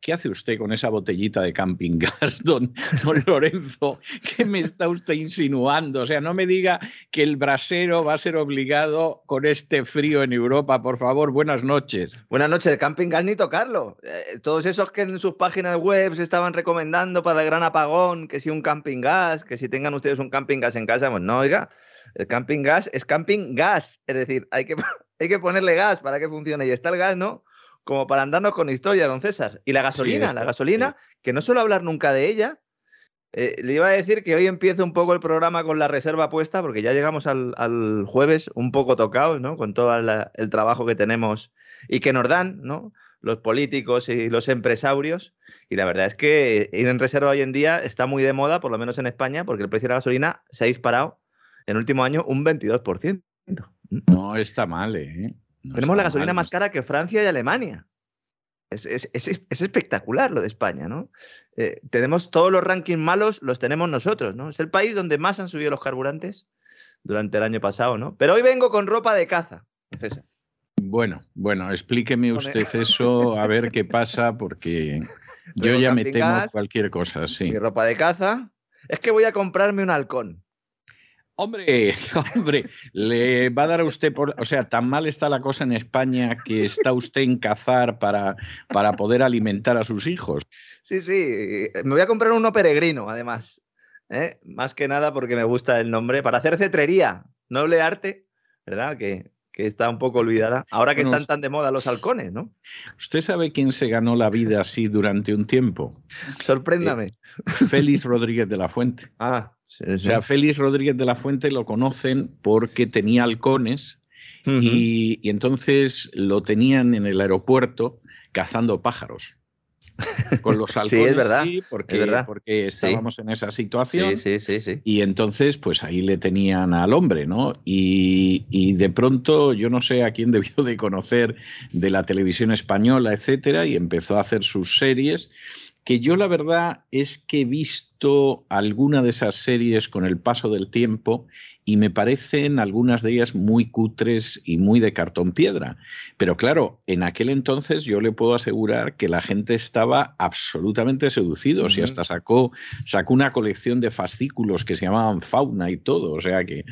¿Qué, hace usted con esa botellita de camping gas, don, Lorenzo? ¿Qué me está usted insinuando? O sea, no me diga que el brasero va a ser obligado con este frío en Europa. Por favor, buenas noches. Buenas noches. El camping gas ni tocarlo. Eh, todos esos que en sus páginas web se estaban recomendando para el gran apagón, que si un camping gas, que si tengan ustedes un camping gas en casa, pues no, oiga. El camping gas es camping gas. Es decir, hay que, hay que ponerle gas para que funcione. Y está el gas, ¿no? Como para andarnos con historia, don César. Y la gasolina, la gasolina, que no suelo hablar nunca de ella. Eh, le iba a decir que hoy empiezo un poco el programa con la reserva puesta, porque ya llegamos al, jueves un poco tocados, ¿no? Con todo el trabajo que tenemos y que nos dan, ¿no? Los políticos y los empresarios. Y la verdad es que ir en reserva hoy en día está muy de moda, por lo menos en España, porque el precio de la gasolina se ha disparado en el último año un 22%. No está mal, ¿eh? Tenemos la gasolina más cara que Francia y Alemania. Es, espectacular lo de España, ¿no? Eh, tenemos todos los rankings malos, los tenemos nosotros, ¿no? Es el país donde más han subido los carburantes durante el año pasado, ¿no? Pero hoy vengo con ropa de caza, César. Bueno, bueno, explíqueme usted eso, a ver qué pasa, porque yo ya me temo cualquier cosa, sí. Mi ropa de caza. Es que voy a comprarme un halcón. Hombre, hombre, le va a dar a usted por. O sea, tan mal está la cosa en España que está usted en cazar para, para poder alimentar a sus hijos. Sí, sí. Me voy a comprar uno peregrino, además. ¿eh? Más que nada porque me gusta el nombre. Para hacer cetrería, noble arte, ¿verdad? Que, que está un poco olvidada. Ahora que están tan de moda los halcones, ¿no? ¿Usted sabe quién se ganó la vida así durante un tiempo? Sorpréndame. Eh, Félix Rodríguez de la Fuente. Ah, o sea, Félix Rodríguez de la Fuente lo conocen porque tenía halcones y, entonces lo tenían en el aeropuerto cazando pájaros. Con los halcones, sí, es verdad, porque, verdad. porque estábamos en esa situación. Sí, sí, sí, Y entonces, pues ahí le tenían al hombre, ¿no? Y, y, de pronto, yo no sé a quién debió de conocer de la televisión española, etcétera, y empezó a hacer sus series que yo la verdad es que he visto alguna de esas series con el paso del tiempo y me parecen algunas de ellas muy cutres y muy de cartón piedra. Pero claro, en aquel entonces yo le puedo asegurar que la gente estaba absolutamente seducido y hasta sacó, sacó una colección de fascículos que se llamaban Fauna y todo. O sea que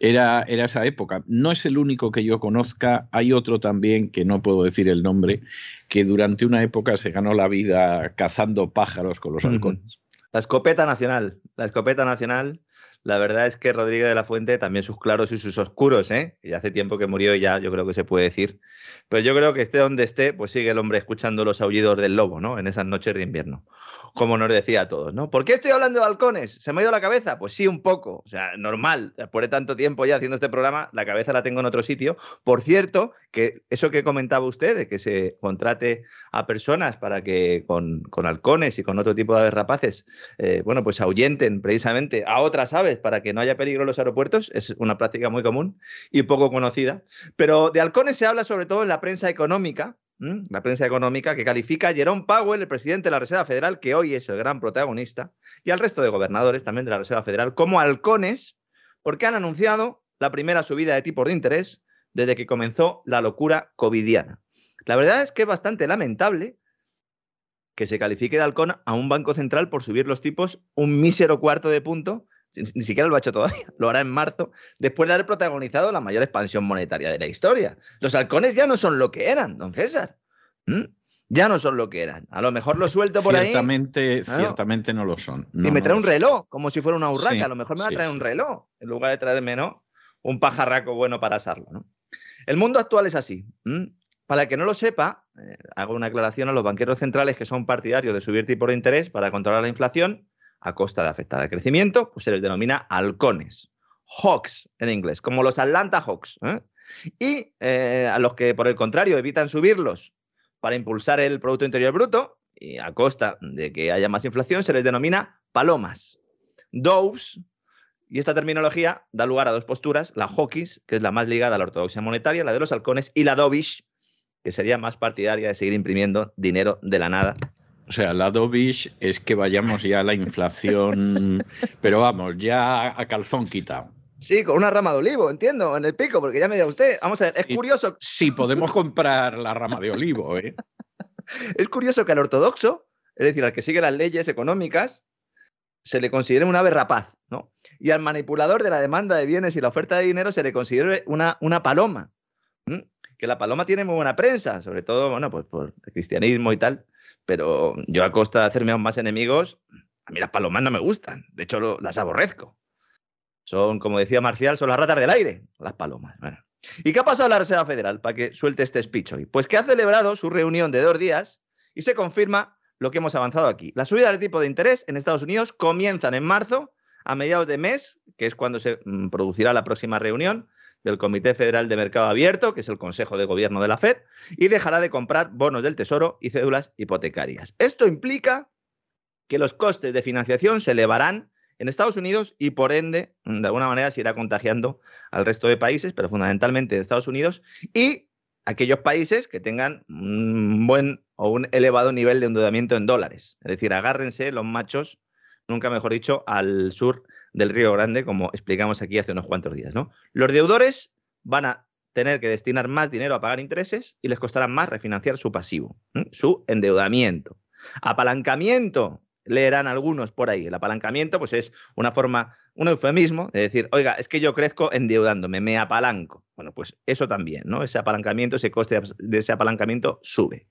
era, era esa época. No es el único que yo conozca, hay otro también que no puedo decir el nombre, que durante una época se ganó la vida cazando pájaros con los halcones. La escopeta nacional, la escopeta nacional la verdad es que Rodríguez de la Fuente, también sus claros y sus oscuros, ¿eh? Y hace tiempo que murió y ya yo creo que se puede decir. Pero yo creo que esté donde esté, pues sigue el hombre escuchando los aullidos del lobo, ¿no? En esas noches de invierno. Como nos decía a todos, ¿no? ¿Por qué estoy hablando de balcones? ¿Se me ha ido la cabeza? Pues sí, un poco. O sea, normal. Después de tanto tiempo ya haciendo este programa, la cabeza la tengo en otro sitio. Por cierto, que eso que comentaba usted, de que se contrate a personas para que con, halcones y con otro tipo de rapaces, eh, bueno, pues ahuyenten precisamente a otras aves para que no haya peligro en los aeropuertos, es una práctica muy común y poco conocida. Pero de halcones se habla sobre todo en la prensa económica, la prensa económica que califica a Jerome Powell, el presidente de la Reserva Federal, que hoy es el gran protagonista, y al resto de gobernadores también de la Reserva Federal, como halcones, porque han anunciado la primera subida de tipos de interés desde que comenzó la locura covidiana. La verdad es que es bastante lamentable que se califique de halcón a un banco central por subir los tipos un mísero cuarto de punto. Ni siquiera lo ha hecho todavía, lo hará en marzo, después de haber protagonizado la mayor expansión monetaria de la historia. Los halcones ya no son lo que eran, don César. ¿Mm? Ya no son lo que eran. A lo mejor lo suelto por ahí. Ciertamente no lo son. y me trae un reloj, como si fuera una urraca. a lo mejor me va a traer un reloj, en lugar de traerme ¿no? un pajarraco bueno para asarlo. ¿no? El mundo actual es así. Para el que no lo sepa, eh, hago una aclaración a los banqueros centrales que son partidarios de subir tipos de interés para controlar la inflación a costa de afectar al crecimiento, pues se les denomina halcones, hawks en inglés, como los Atlanta Hawks. ¿eh? Y eh, a los que, por el contrario, evitan subirlos para impulsar el Producto Interior Bruto y a costa de que haya más inflación, se les denomina palomas. Doves, y esta terminología da lugar a dos posturas, la hawkish, que es la más ligada a la ortodoxia monetaria, la de los halcones, y la dovish, que sería más partidaria de seguir imprimiendo dinero de la nada o sea, la dovish es que vayamos ya a la inflación, pero vamos, ya a calzón quitado. Sí, con una rama de olivo, entiendo, en el pico, porque ya me da usted. Vamos a ver, es curioso. Sí, podemos comprar la rama de olivo, ¿eh? es curioso que al ortodoxo, es decir, al que sigue las leyes económicas, se le considere una ave rapaz, ¿no? Y al manipulador de la demanda de bienes y la oferta de dinero se le considere una, una paloma. Que la paloma tiene muy buena prensa, sobre todo, bueno, pues por el cristianismo y tal pero yo a costa de hacerme aún más enemigos, a mí las palomas no me gustan, de hecho las aborrezco. Son, como decía Marcial, son las ratas del aire, las palomas. ¿Y qué ha pasado en la Reserva Federal para que suelte este speech hoy? Pues que ha celebrado su reunión de dos días y se confirma lo que hemos avanzado aquí. Las subidas de tipo de interés en Estados Unidos comienzan en marzo, a mediados de mes, que es cuando se mm, producirá la próxima reunión, del Comité Federal de Mercado Abierto, que es el Consejo de Gobierno de la Fed, y dejará de comprar bonos del Tesoro y cédulas hipotecarias. Esto implica que los costes de financiación se elevarán en Estados Unidos y por ende, de alguna manera, se irá contagiando al resto de países, pero fundamentalmente en Estados Unidos y aquellos países que tengan un buen o un elevado nivel de endeudamiento en dólares. Es decir, agárrense los machos, nunca mejor dicho, al sur del Río Grande, como explicamos aquí hace unos cuantos días. ¿no? Los deudores van a tener que destinar más dinero a pagar intereses y les costará más refinanciar su pasivo, su endeudamiento. Apalancamiento, leerán algunos por ahí. El apalancamiento pues es una forma, un eufemismo de decir, oiga, es que yo crezco endeudándome, me apalanco. Bueno, pues eso también, ¿no? Ese apalancamiento, ese coste de ese apalancamiento sube.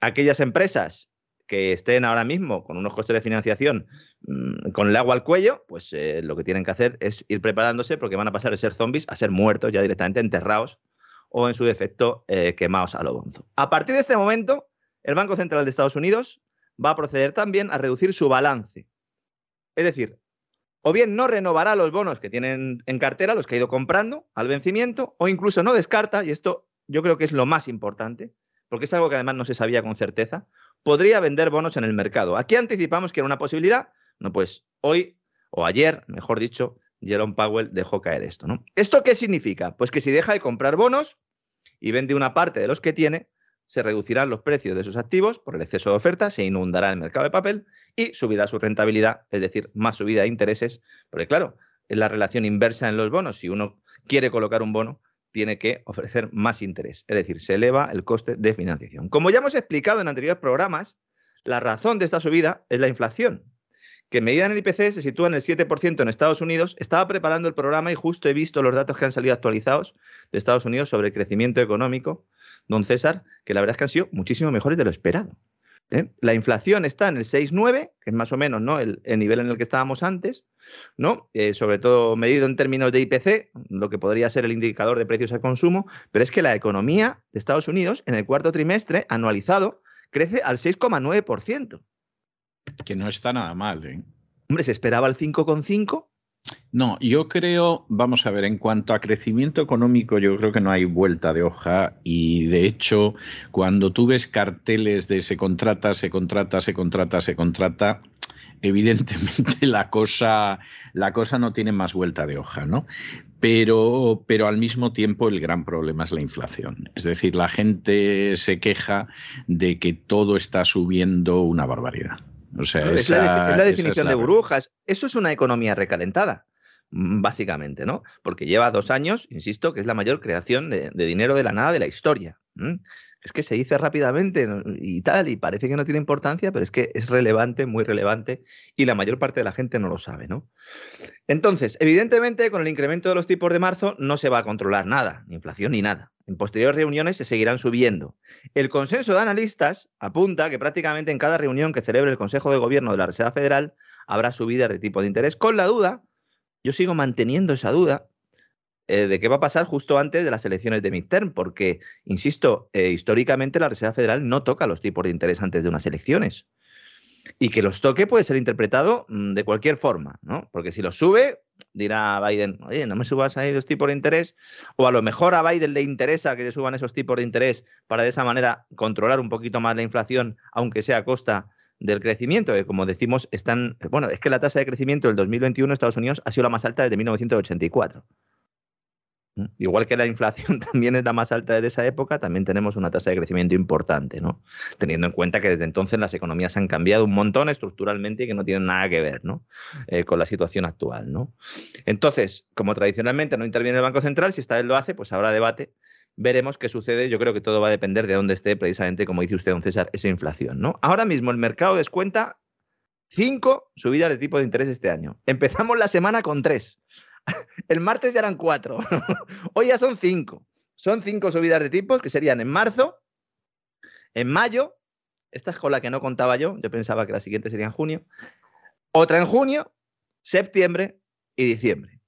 Aquellas empresas que estén ahora mismo con unos costes de financiación mm, con el agua al cuello, pues eh, lo que tienen que hacer es ir preparándose porque van a pasar de ser zombies a ser muertos ya directamente enterrados o en su defecto eh, quemados a lo bonzo. A partir de este momento, el Banco Central de Estados Unidos va a proceder también a reducir su balance. Es decir, o bien no renovará los bonos que tienen en cartera, los que ha ido comprando al vencimiento, o incluso no descarta, y esto yo creo que es lo más importante, porque es algo que además no se sabía con certeza, podría vender bonos en el mercado. Aquí anticipamos que era una posibilidad. No, pues hoy o ayer, mejor dicho, Jerome Powell dejó caer esto. ¿no? ¿Esto qué significa? Pues que si deja de comprar bonos y vende una parte de los que tiene, se reducirán los precios de sus activos por el exceso de oferta, se inundará el mercado de papel y subirá su rentabilidad, es decir, más subida de intereses, porque claro, es la relación inversa en los bonos. Si uno quiere colocar un bono, tiene que ofrecer más interés, es decir, se eleva el coste de financiación. Como ya hemos explicado en anteriores programas, la razón de esta subida es la inflación, que medida en el IPC se sitúa en el 7% en Estados Unidos. Estaba preparando el programa y justo he visto los datos que han salido actualizados de Estados Unidos sobre el crecimiento económico, don César, que la verdad es que han sido muchísimo mejores de lo esperado. ¿Eh? La inflación está en el 6,9, que es más o menos ¿no? el, nivel en el que estábamos antes, ¿no? Eh, sobre todo medido en términos de IPC, lo que podría ser el indicador de precios al consumo, pero es que la economía de Estados Unidos en el cuarto trimestre anualizado crece al 6,9%. Que no está nada mal. ¿eh? Hombre, se esperaba el 5,5 no, yo creo, vamos a ver, en cuanto a crecimiento económico, yo creo que no hay vuelta de hoja y de hecho, cuando tú ves carteles de se contrata, se contrata, se contrata, se contrata, evidentemente la cosa, la cosa no tiene más vuelta de hoja, ¿no? Pero, pero al mismo tiempo el gran problema es la inflación. Es decir, la gente se queja de que todo está subiendo una barbaridad es, la, definición de burbujas. Eso es una economía recalentada, mm, básicamente, ¿no? Porque lleva dos años, insisto, que es la mayor creación de, dinero de la nada de la historia. es que se dice rápidamente y tal, y parece que no tiene importancia, pero es que es relevante, muy relevante, y la mayor parte de la gente no lo sabe, ¿no? Entonces, evidentemente, con el incremento de los tipos de marzo no se va a controlar nada, ni inflación ni nada. En posteriores reuniones se seguirán subiendo. El consenso de analistas apunta que prácticamente en cada reunión que celebre el Consejo de Gobierno de la Reserva Federal habrá subidas de tipo de interés, con la duda, yo sigo manteniendo esa duda, eh, de qué va a pasar justo antes de las elecciones de midterm, porque, insisto, eh, históricamente la Reserva Federal no toca los tipos de interés antes de unas elecciones. Y que los toque puede ser interpretado mm, de cualquier forma, ¿no? Porque si los sube, dirá Biden, oye, no me subas ahí los tipos de interés, o a lo mejor a Biden le interesa que se suban esos tipos de interés para de esa manera controlar un poquito más la inflación, aunque sea a costa del crecimiento, que como decimos, están, bueno, es que la tasa de crecimiento del 2021 en Estados Unidos ha sido la más alta desde 1984. Igual que la inflación también es la más alta de esa época, también tenemos una tasa de crecimiento importante, ¿no? Teniendo en cuenta que desde entonces las economías han cambiado un montón estructuralmente y que no tienen nada que ver. Eh, con la situación actual. Entonces, como tradicionalmente no interviene el Banco Central, si esta vez lo hace, pues habrá debate. Veremos qué sucede. Yo creo que todo va a depender de dónde esté, precisamente, como dice usted, don César, esa inflación. Ahora mismo el mercado descuenta cinco subidas de tipo de interés este año. Empezamos la semana con tres. El martes ya eran cuatro. Hoy ya son cinco. Son cinco subidas de tipos que serían en marzo, en mayo, esta es con la que no contaba yo, yo pensaba que la siguiente sería en junio, otra en junio, septiembre y diciembre.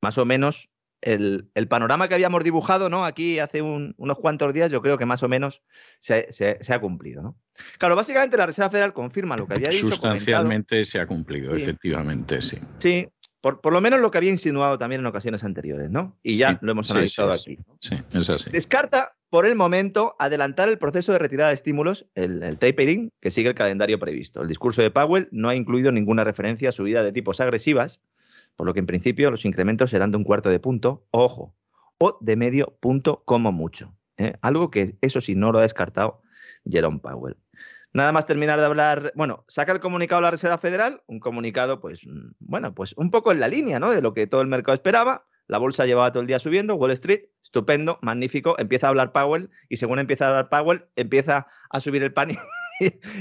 Más o menos el, panorama que habíamos dibujado ¿no? aquí hace unos cuantos días, yo creo que más o menos se, ha cumplido. ¿no? Claro, básicamente la Reserva Federal confirma lo que había dicho. Sustancialmente se ha cumplido, efectivamente, sí. Sí, por, lo menos lo que había insinuado también en ocasiones anteriores, ¿no? Y ya lo hemos analizado aquí. Sí, es así. Descarta por el momento adelantar el proceso de retirada de estímulos, el, tapering, que sigue el calendario previsto. El discurso de Powell no ha incluido ninguna referencia a subida de tipos agresivas, por lo que en principio los incrementos serán de un cuarto de punto, ojo, o de medio punto como mucho. ¿eh? Algo que eso sí no lo ha descartado Jerome Powell. Nada más terminar de hablar, bueno, saca el comunicado la Reserva Federal, un comunicado, pues, mm, bueno, pues un poco en la línea, ¿no? De lo que todo el mercado esperaba. La bolsa llevaba todo el día subiendo, Wall Street, estupendo, magnífico. Empieza a hablar Powell y según empieza a hablar Powell, empieza a subir el pan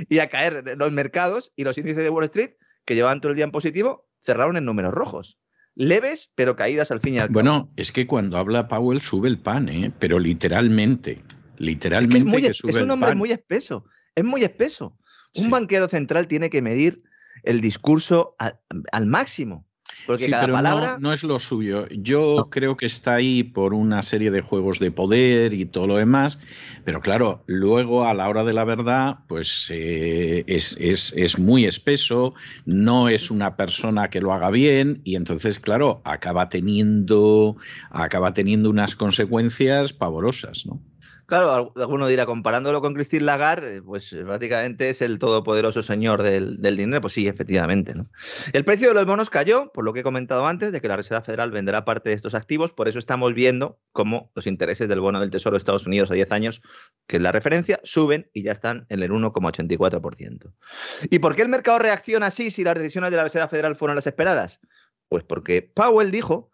y, a caer los mercados y los índices de Wall Street, que llevaban todo el día en positivo, cerraron en números rojos leves, pero caídas al fin y al cabo. Bueno, es que cuando habla Powell sube el pan, ¿eh? pero literalmente. Literalmente es, un hombre muy espeso. Es muy espeso. Un banquero central tiene que medir el discurso al, máximo. Porque cada pero palabra. No, es lo suyo. Yo creo que está ahí por una serie de juegos de poder y todo lo demás. Pero claro, luego a la hora de la verdad, pues eh, es, es, muy espeso. No es una persona que lo haga bien. Y entonces, claro, acaba teniendo, acaba teniendo unas consecuencias pavorosas, ¿no? Claro, alguno dirá, comparándolo con Christine Lagarde, eh, pues eh, prácticamente es el todopoderoso señor del, dinero. Pues sí, efectivamente. El precio de los bonos cayó, por lo que he comentado antes, de que la Reserva Federal venderá parte de estos activos. Por eso estamos viendo cómo los intereses del bono del Tesoro de Estados Unidos a 10 años, que es la referencia, suben y ya están en el 1,84%. ¿Y por qué el mercado reacciona así si las decisiones de la Reserva Federal fueron las esperadas? Pues porque Powell dijo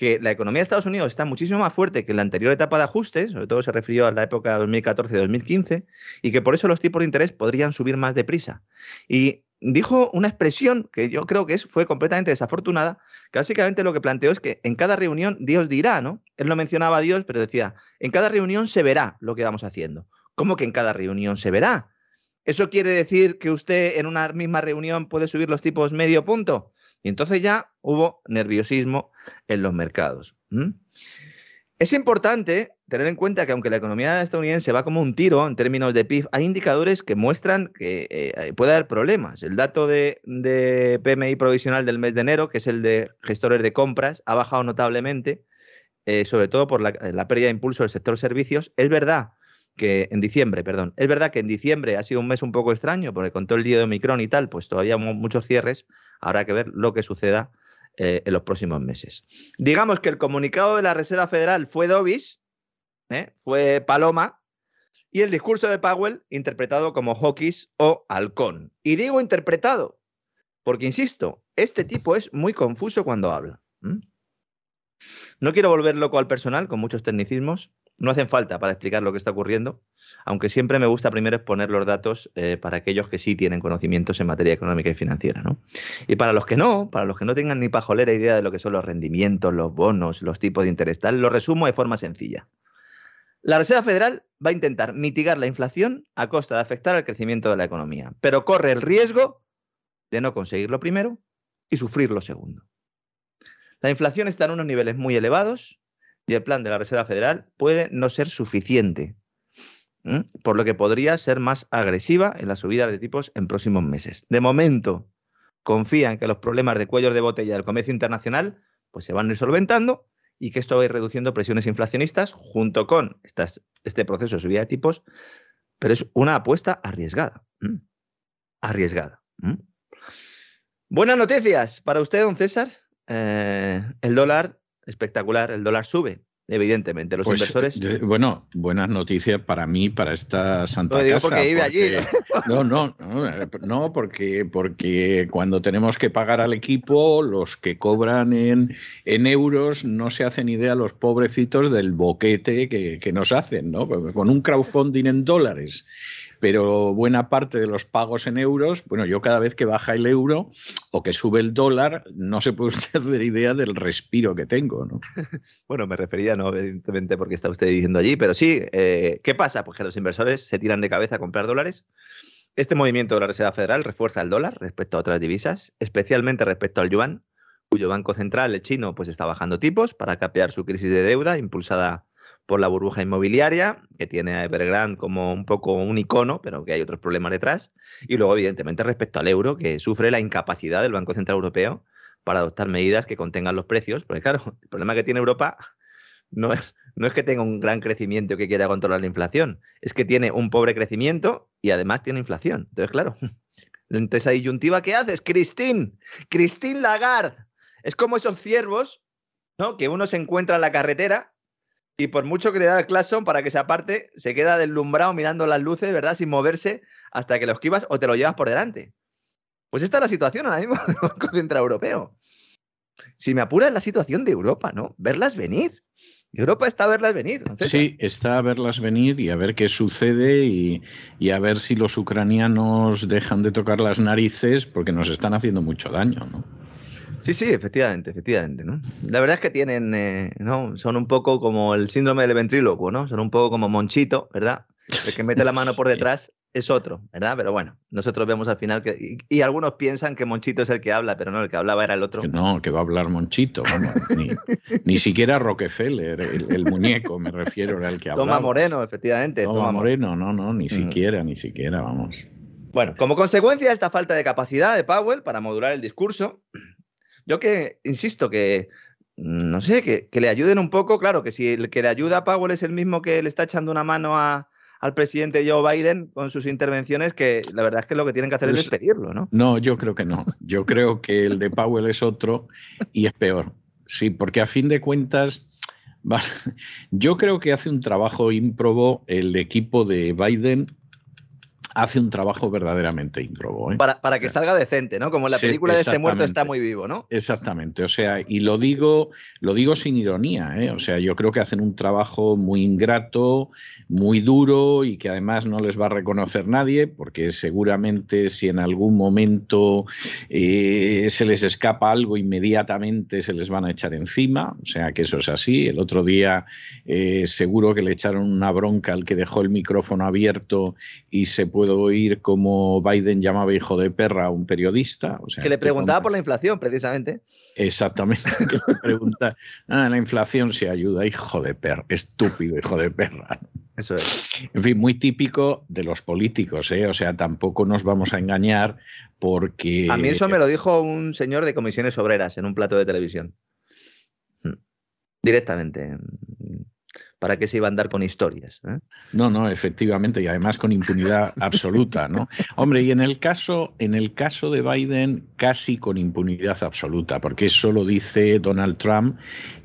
que la economía de Estados Unidos está muchísimo más fuerte que en la anterior etapa de ajustes, sobre todo se refirió a la época 2014-2015, y que por eso los tipos de interés podrían subir más deprisa. Y dijo una expresión que yo creo que fue completamente desafortunada, que básicamente lo que planteó es que en cada reunión Dios dirá, ¿no? Él no mencionaba a Dios, pero decía, en cada reunión se verá lo que vamos haciendo. ¿Cómo que en cada reunión se verá? ¿Eso quiere decir que usted en una misma reunión puede subir los tipos medio punto? Y entonces ya hubo nerviosismo en los mercados. Es importante tener en cuenta que aunque la economía estadounidense va como un tiro en términos de PIB, hay indicadores que muestran que eh, puede haber problemas. El dato de, PMI provisional del mes de enero, que es el de gestores de compras, ha bajado notablemente, eh, sobre todo por la, la, pérdida de impulso del sector servicios. Es verdad que en diciembre, perdón, es verdad que en diciembre ha sido un mes un poco extraño, porque con todo el día de Omicron y tal, pues todavía muchos cierres, habrá que ver lo que suceda eh, en los próximos meses. Digamos que el comunicado de la Reserva Federal fue Dobis, ¿eh? fue Paloma, y el discurso de Powell interpretado como Hawkins o Halcón. Y digo interpretado, porque insisto, este tipo es muy confuso cuando habla. No quiero volver loco al personal con muchos tecnicismos, no hacen falta para explicar lo que está ocurriendo, aunque siempre me gusta primero exponer los datos eh, para aquellos que sí tienen conocimientos en materia económica y financiera. ¿no? Y para los que no, para los que no tengan ni pajolera idea de lo que son los rendimientos, los bonos, los tipos de interés, tal, lo resumo de forma sencilla. La Reserva Federal va a intentar mitigar la inflación a costa de afectar al crecimiento de la economía, pero corre el riesgo de no conseguir lo primero y sufrir lo segundo. La inflación está en unos niveles muy elevados y el plan de la Reserva Federal puede no ser suficiente por lo que podría ser más agresiva en las subidas de tipos en próximos meses. De momento, confían que los problemas de cuellos de botella del comercio internacional pues, se van a ir solventando y que esto va a ir reduciendo presiones inflacionistas junto con este proceso de subida de tipos, pero es una apuesta arriesgada. Arriesgada. Buenas noticias para usted, don César. Eh, el dólar, espectacular, el dólar sube evidentemente. Los pues, inversores. bueno, buenas noticias para mí, para esta Santa no, digo porque vive allí. No, no, no, porque, porque cuando tenemos que pagar al equipo, los que cobran en, en euros no se hacen idea los pobrecitos del boquete que, que nos hacen, ¿no? Con un crowdfunding en dólares pero buena parte de los pagos en euros, bueno, yo cada vez que baja el euro o que sube el dólar, no se puede usted hacer idea del respiro que tengo, ¿no? bueno, me refería, no evidentemente porque está usted diciendo allí, pero sí, eh, ¿qué pasa? Pues que los inversores se tiran de cabeza a comprar dólares. Este movimiento de la Reserva Federal refuerza el dólar respecto a otras divisas, especialmente respecto al yuan, cuyo banco central, el chino, pues está bajando tipos para capear su crisis de deuda impulsada por la burbuja inmobiliaria, que tiene a Evergrande como un poco un icono, pero que hay otros problemas detrás. Y luego, evidentemente, respecto al euro, que sufre la incapacidad del Banco Central Europeo para adoptar medidas que contengan los precios. Porque, claro, el problema que tiene Europa no es, no es que tenga un gran crecimiento que quiera controlar la inflación, es que tiene un pobre crecimiento y además tiene inflación. Entonces, claro, entonces esa disyuntiva que haces, Christine, Christine Lagarde. Es como esos ciervos, ¿no? Que uno se encuentra en la carretera y por mucho que le da el claxon para que se aparte, se queda deslumbrado mirando las luces, ¿verdad? Sin moverse hasta que lo esquivas o te lo llevas por delante. Pues esta es la situación ahora mismo del Banco Central Europeo. Si me apura es la situación de Europa, ¿no? Verlas venir. Europa está a verlas venir. sí, está a verlas venir y a ver qué sucede y, y, a ver si los ucranianos dejan de tocar las narices porque nos están haciendo mucho daño, ¿no? Sí, sí, efectivamente, efectivamente, ¿no? La verdad es que tienen, eh, ¿no? Son un poco como el síndrome del ventrílocuo, ¿no? Son un poco como Monchito, ¿verdad? El que mete la mano por detrás es otro, ¿verdad? Pero bueno, nosotros vemos al final que. Y, algunos piensan que Monchito es el que habla, pero no, el que hablaba era el otro. no, que va a hablar Monchito, vamos. ni, siquiera Rockefeller, el, muñeco, me refiero, era el que hablaba. Toma Moreno, efectivamente. Toma, Moreno, no, no, ni siquiera, ni siquiera, vamos. Bueno, como consecuencia de esta falta de capacidad de Powell para modular el discurso, yo que, insisto, que no sé, que, le ayuden un poco, claro, que si el que le ayuda a Powell es el mismo que le está echando una mano al presidente Joe Biden con sus intervenciones, que la verdad es que lo que tienen que hacer es pues, despedirlo, ¿no? No, yo creo que no. Yo creo que el de Powell es otro y es peor. Sí, porque a fin de cuentas, yo creo que hace un trabajo ímprobo el equipo de Biden hace un trabajo verdaderamente ímprobo. ¿eh? Para, que salga decente, ¿no? Como la película de este muerto está muy vivo, ¿no? Exactamente, o sea, y lo digo, lo digo sin ironía, ¿eh? O sea, yo creo que hacen un trabajo muy ingrato, muy duro y que además no les va a reconocer nadie, porque seguramente si en algún momento eh, se les escapa algo, inmediatamente se les van a echar encima, o sea que eso es así. El otro día seguro que le echaron una bronca al que dejó el micrófono abierto y se puedo oír como Biden llamaba hijo de perra a un periodista. O sea, que le preguntaba por la inflación, precisamente. Exactamente, que le pregunta, ah, la inflación se ayuda, hijo de perra, estúpido hijo de perra. Eso es. En fin, muy típico de los políticos, ¿eh? O sea, tampoco nos vamos a engañar porque... A mí eso me lo dijo un señor de comisiones obreras en un plato de televisión. Hmm. Directamente. ¿Para qué se iba a andar con historias? Eh? No, no, efectivamente, y además con impunidad absoluta, ¿no? Hombre, y en el caso, en el caso de Biden, casi con impunidad absoluta, porque eso lo dice Donald Trump,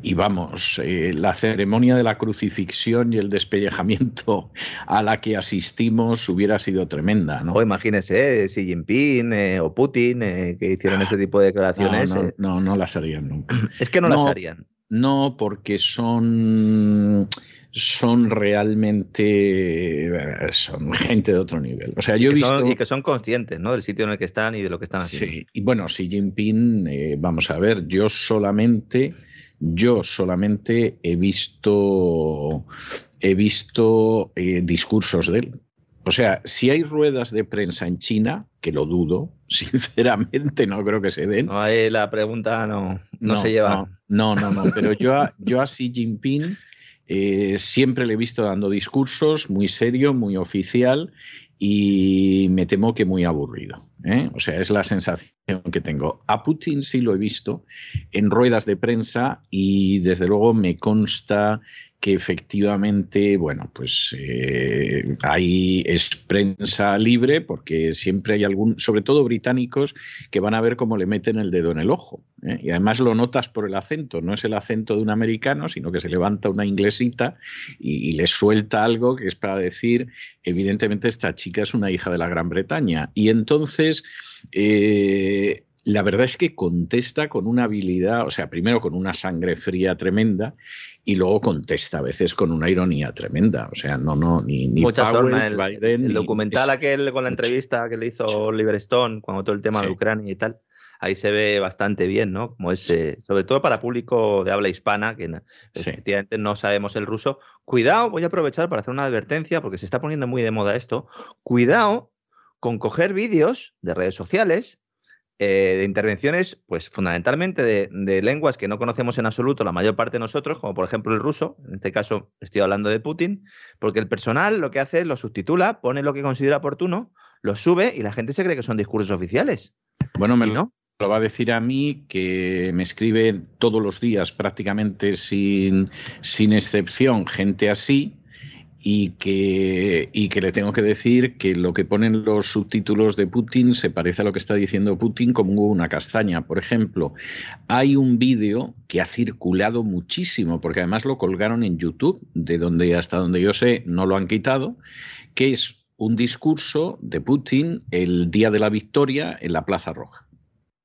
y vamos, eh, la ceremonia de la crucifixión y el despellejamiento a la que asistimos hubiera sido tremenda, ¿no? O imagínese, eh, Xi Jinping o Putin, que hicieron ese tipo de declaraciones. No, no, no, las harían nunca. Es que no, las harían. No, porque son son realmente son gente de otro nivel. O sea, yo he visto... y que son conscientes ¿no? del sitio en el que están y de lo que están haciendo. Sí, y bueno, Xi Jinping, eh, vamos a ver, yo solamente, yo solamente he visto, he visto eh, discursos de él. O sea, si hay ruedas de prensa en China, que lo dudo, sinceramente no creo que se den. No, la pregunta no, no, se lleva. No, no, no, pero yo a, yo a Xi Jinping eh, siempre le he visto dando discursos muy serio, muy oficial y me temo que muy aburrido. ¿eh? O sea, es la sensación que tengo. A Putin sí lo he visto en ruedas de prensa y desde luego me consta que efectivamente, bueno, pues eh, hay es prensa libre porque siempre hay algún, sobre todo británicos, que van a ver cómo le meten el dedo en el ojo. ¿eh? Y además lo notas por el acento, no es el acento de un americano, sino que se levanta una inglesita y, le suelta algo que es para decir, evidentemente esta chica es una hija de la Gran Bretaña. Y entonces... Eh, la verdad es que contesta con una habilidad, o sea, primero con una sangre fría tremenda y luego contesta a veces con una ironía tremenda. O sea, no, no, ni, ni el, Biden, el documental aquel con la entrevista que le hizo Oliver Stone cuando todo el tema de Ucrania y tal, ahí se ve bastante bien, ¿no? Como es, sobre todo para público de habla hispana, que efectivamente no sabemos el ruso. Cuidado, voy a aprovechar para hacer una advertencia, porque se está poniendo muy de moda esto. Cuidado con coger vídeos de redes sociales eh, de intervenciones, pues fundamentalmente de, lenguas que no conocemos en absoluto la mayor parte de nosotros, como por ejemplo el ruso, en este caso estoy hablando de Putin, porque el personal lo que hace es lo subtitula, pone lo que considera oportuno, lo sube y la gente se cree que son discursos oficiales. Bueno, me lo, lo va a decir a mí que me escribe todos los días prácticamente sin, sin excepción gente así y que, y que le tengo que decir que lo que ponen los subtítulos de Putin se parece a lo que está diciendo Putin como una castaña. Por ejemplo, hay un vídeo que ha circulado muchísimo, porque además lo colgaron en YouTube, de donde hasta donde yo sé no lo han quitado, que es un discurso de Putin el día de la victoria en la Plaza Roja.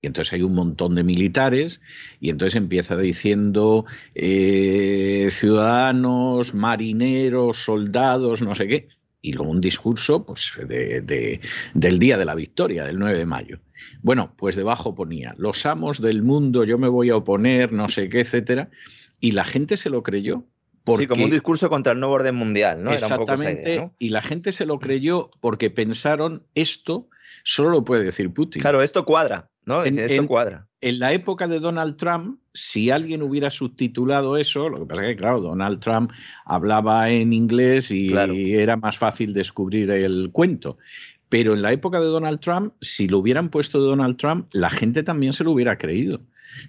Y entonces hay un montón de militares y entonces empieza diciendo eh, ciudadanos, marineros, soldados, no sé qué. Y luego un discurso pues, de, del día de la victoria, del 9 de mayo. Bueno, pues debajo ponía, los amos del mundo, yo me voy a oponer, no sé qué, etcétera. Y la gente se lo creyó. Porque, sí, como un discurso contra el nuevo orden mundial, ¿no? Exactamente. Y la gente se lo creyó porque pensaron esto solo lo puede decir Putin. Claro, esto cuadra. ¿No? En, Esto cuadra. En la época de Donald Trump, si alguien hubiera subtitulado eso, lo que pasa es que, claro, Donald Trump hablaba en inglés y era más fácil descubrir el cuento. Pero en la época de Donald Trump, si lo hubieran puesto de Donald Trump, la gente también se lo hubiera creído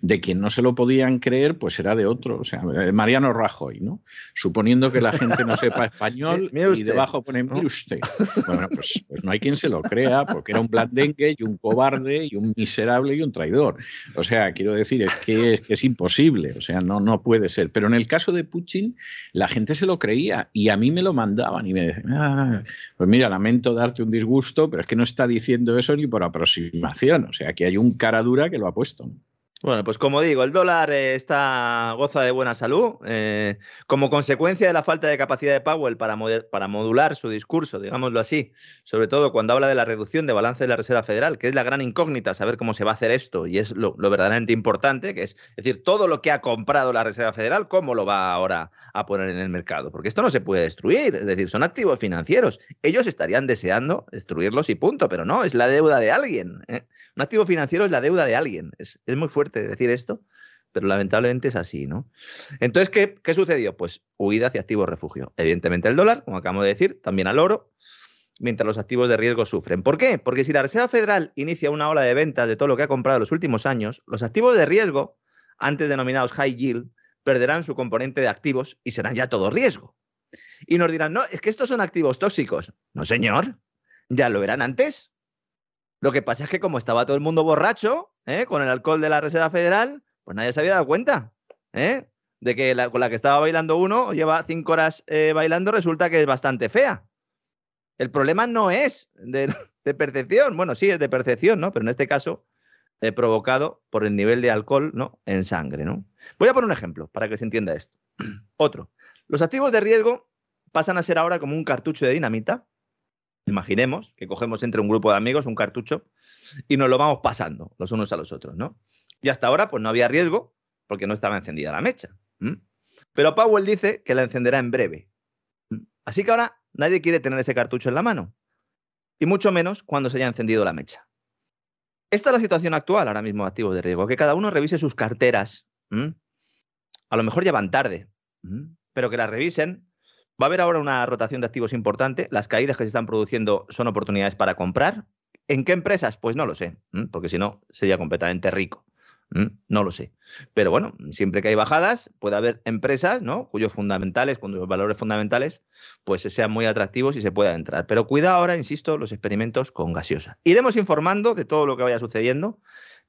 de quien no se lo podían creer, pues era de otro, o sea, Mariano Rajoy, ¿no? Suponiendo que la gente no sepa español y debajo pone mire usted. Bueno, pues, pues, no hay quien se lo crea, porque era un blandengue y un cobarde y un miserable y un traidor. O sea, quiero decir, es que es, que es imposible, o sea, no, no puede ser. Pero en el caso de Putin, la gente se lo creía y a mí me lo mandaban y me decían, ah, pues mira, lamento darte un disgusto, pero es que no está diciendo eso ni por aproximación, o sea, que hay un cara dura que lo ha puesto. Bueno, pues como digo, el dólar eh, está goza de buena salud. Eh, como consecuencia de la falta de capacidad de Powell para, para, modular su discurso, digámoslo así, sobre todo cuando habla de la reducción de balance de la Reserva Federal, que es la gran incógnita, saber cómo se va a hacer esto, y es lo, verdaderamente importante, que es, decir, todo lo que ha comprado la Reserva Federal, cómo lo va ahora a poner en el mercado. Porque esto no se puede destruir, es decir, son activos financieros. Ellos estarían deseando destruirlos y punto, pero no, es la deuda de alguien. ¿eh? Un activo financiero es la deuda de alguien. Es, muy fuerte decir esto, pero lamentablemente es así, ¿no? Entonces, ¿qué, ¿qué, sucedió? Pues huida hacia activos refugio. Evidentemente el dólar, como acabamos de decir, también al oro, mientras los activos de riesgo sufren. ¿Por qué? Porque si la Reserva Federal inicia una ola de ventas de todo lo que ha comprado en los últimos años, los activos de riesgo, antes denominados high yield, perderán su componente de activos y serán ya todo riesgo. Y nos dirán, no, es que estos son activos tóxicos. No, señor, ya lo eran antes. Lo que pasa es que como estaba todo el mundo borracho, ¿eh? con el alcohol de la Reserva Federal, pues nadie se había dado cuenta. ¿eh? De que la, con la que estaba bailando uno, lleva cinco horas eh, bailando, resulta que es bastante fea. El problema no es de, percepción, bueno, sí es de percepción, ¿no? Pero en este caso eh, provocado por el nivel de alcohol ¿no? en sangre. ¿no? Voy a poner un ejemplo para que se entienda esto. Otro. Los activos de riesgo pasan a ser ahora como un cartucho de dinamita. Imaginemos que cogemos entre un grupo de amigos un cartucho y nos lo vamos pasando los unos a los otros, ¿no? Y hasta ahora, pues no había riesgo porque no estaba encendida la mecha. Pero Powell dice que la encenderá en breve. Así que ahora nadie quiere tener ese cartucho en la mano. Y mucho menos cuando se haya encendido la mecha. Esta es la situación actual ahora mismo de activos de riesgo, que cada uno revise sus carteras. A lo mejor ya van tarde, pero que las revisen. Va a haber ahora una rotación de activos importante. Las caídas que se están produciendo son oportunidades para comprar. ¿En qué empresas? Pues no lo sé, porque si no sería completamente rico. No lo sé. Pero bueno, siempre que hay bajadas, puede haber empresas, ¿no? Cuyos fundamentales, cuyos valores fundamentales, pues sean muy atractivos y se pueda entrar. Pero cuida ahora, insisto, los experimentos con gaseosa. Iremos informando de todo lo que vaya sucediendo,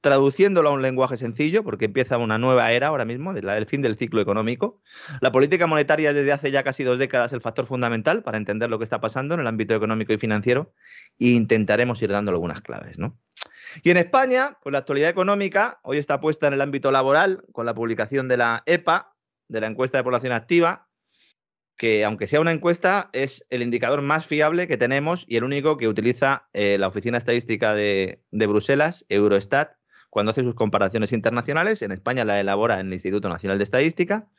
traduciéndolo a un lenguaje sencillo, porque empieza una nueva era ahora mismo, la del fin del ciclo económico. La política monetaria desde hace ya casi dos décadas es el factor fundamental para entender lo que está pasando en el ámbito económico y financiero, e intentaremos ir dando algunas claves, ¿no? Y en España, pues la actualidad económica hoy está puesta en el ámbito laboral con la publicación de la EPA, de la encuesta de población activa, que aunque sea una encuesta, es el indicador más fiable que tenemos y el único que utiliza eh, la Oficina Estadística de Bruselas, Eurostat, cuando hace sus comparaciones internacionales. En España la elabora en el Instituto Nacional de Estadística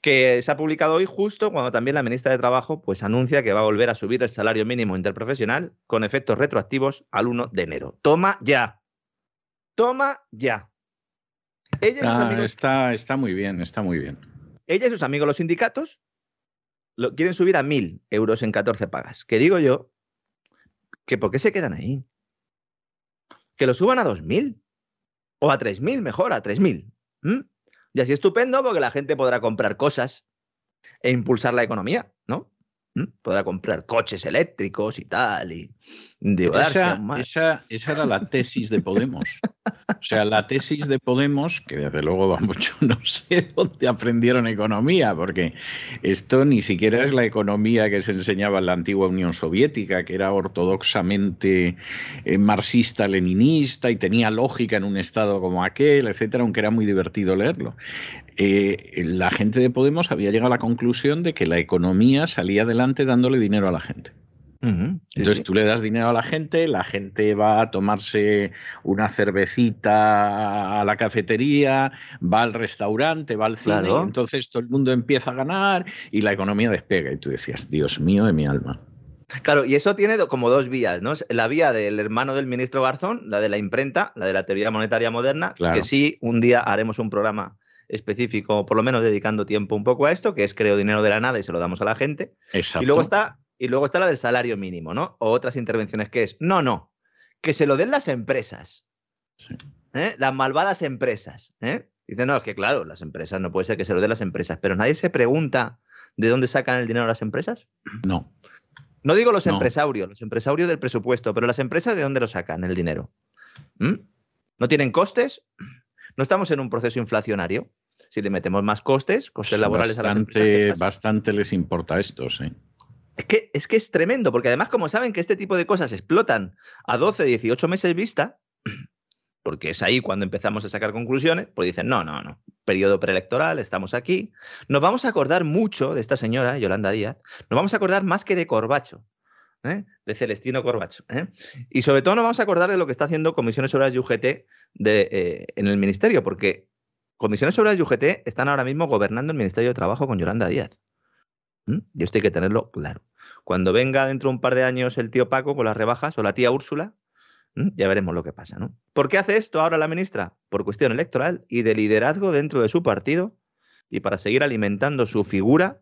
que se ha publicado hoy justo cuando también la ministra de Trabajo pues anuncia que va a volver a subir el salario mínimo interprofesional con efectos retroactivos al 1 de enero. Toma ya. Toma ya. Ella está, está, muy bien, está muy bien. Ella y sus amigos los sindicatos lo quieren subir a 1.000 euros en 14 pagas. Que digo yo, que ¿por qué se quedan ahí? Que lo suban a 2.000 o a 3.000, mejor, a 3.000. Y así estupendo porque la gente podrá comprar cosas e impulsar la economía, ¿no? ¿Mm? Podrá comprar coches eléctricos y tal, y esa, esa, esa, era la tesis de Podemos. O sea, la tesis de Podemos, que desde luego, vamos, yo no sé dónde aprendieron economía, porque esto ni siquiera es la economía que se enseñaba en la antigua Unión Soviética, que era ortodoxamente eh, marxista-leninista y tenía lógica en un estado como aquel, etcétera, aunque era muy divertido leerlo. Eh, la gente de Podemos había llegado a la conclusión de que la economía salía adelante dándole dinero a la gente. Entonces tú le das dinero a la gente, la gente va a tomarse una cervecita a la cafetería, va al restaurante, va al cine, entonces todo el mundo empieza a ganar y la economía despega. Y tú decías, Dios mío de mi alma. Claro, y eso tiene como dos vías, ¿no? La vía del hermano del ministro Garzón, la de la imprenta, la de la teoría monetaria moderna, que sí, un día haremos un programa específico, por lo menos dedicando tiempo un poco a esto, que es creo dinero de la nada y se lo damos a la gente. Y luego está y luego está la del salario mínimo, ¿no? O otras intervenciones que es, no, no, que se lo den las empresas. ¿eh? Las malvadas empresas. ¿eh? Dicen, no, es que claro, las empresas no puede ser que se lo den las empresas, pero nadie se pregunta de dónde sacan el dinero las empresas. No. No digo los empresarios, los empresarios del presupuesto, pero las empresas de dónde lo sacan el dinero. ¿Mm? ¿No tienen costes? ¿No estamos en un proceso inflacionario? Si le metemos más costes, costes laborales a las empresas. Bastante les importa esto, sí. Es que, es que es tremendo, porque además, como saben que este tipo de cosas explotan a 12, 18 meses vista, porque es ahí cuando empezamos a sacar conclusiones, pues dicen, no, no, no, periodo preelectoral, estamos aquí. Nos vamos a acordar mucho de esta señora, Yolanda Díaz, nos vamos a acordar más que de Corbacho, ¿eh? de Celestino Corbacho. ¿eh? Y sobre todo nos vamos a acordar de lo que está haciendo Comisiones Obreras y UGT eh, en el Ministerio, porque Comisiones Obreras y UGT están ahora mismo gobernando el Ministerio de Trabajo con Yolanda Díaz. Y esto hay que tenerlo claro. Cuando venga dentro de un par de años el tío Paco con las rebajas o la tía Úrsula, ya veremos lo que pasa. ¿no? ¿Por qué hace esto ahora la ministra? Por cuestión electoral y de liderazgo dentro de su partido y para seguir alimentando su figura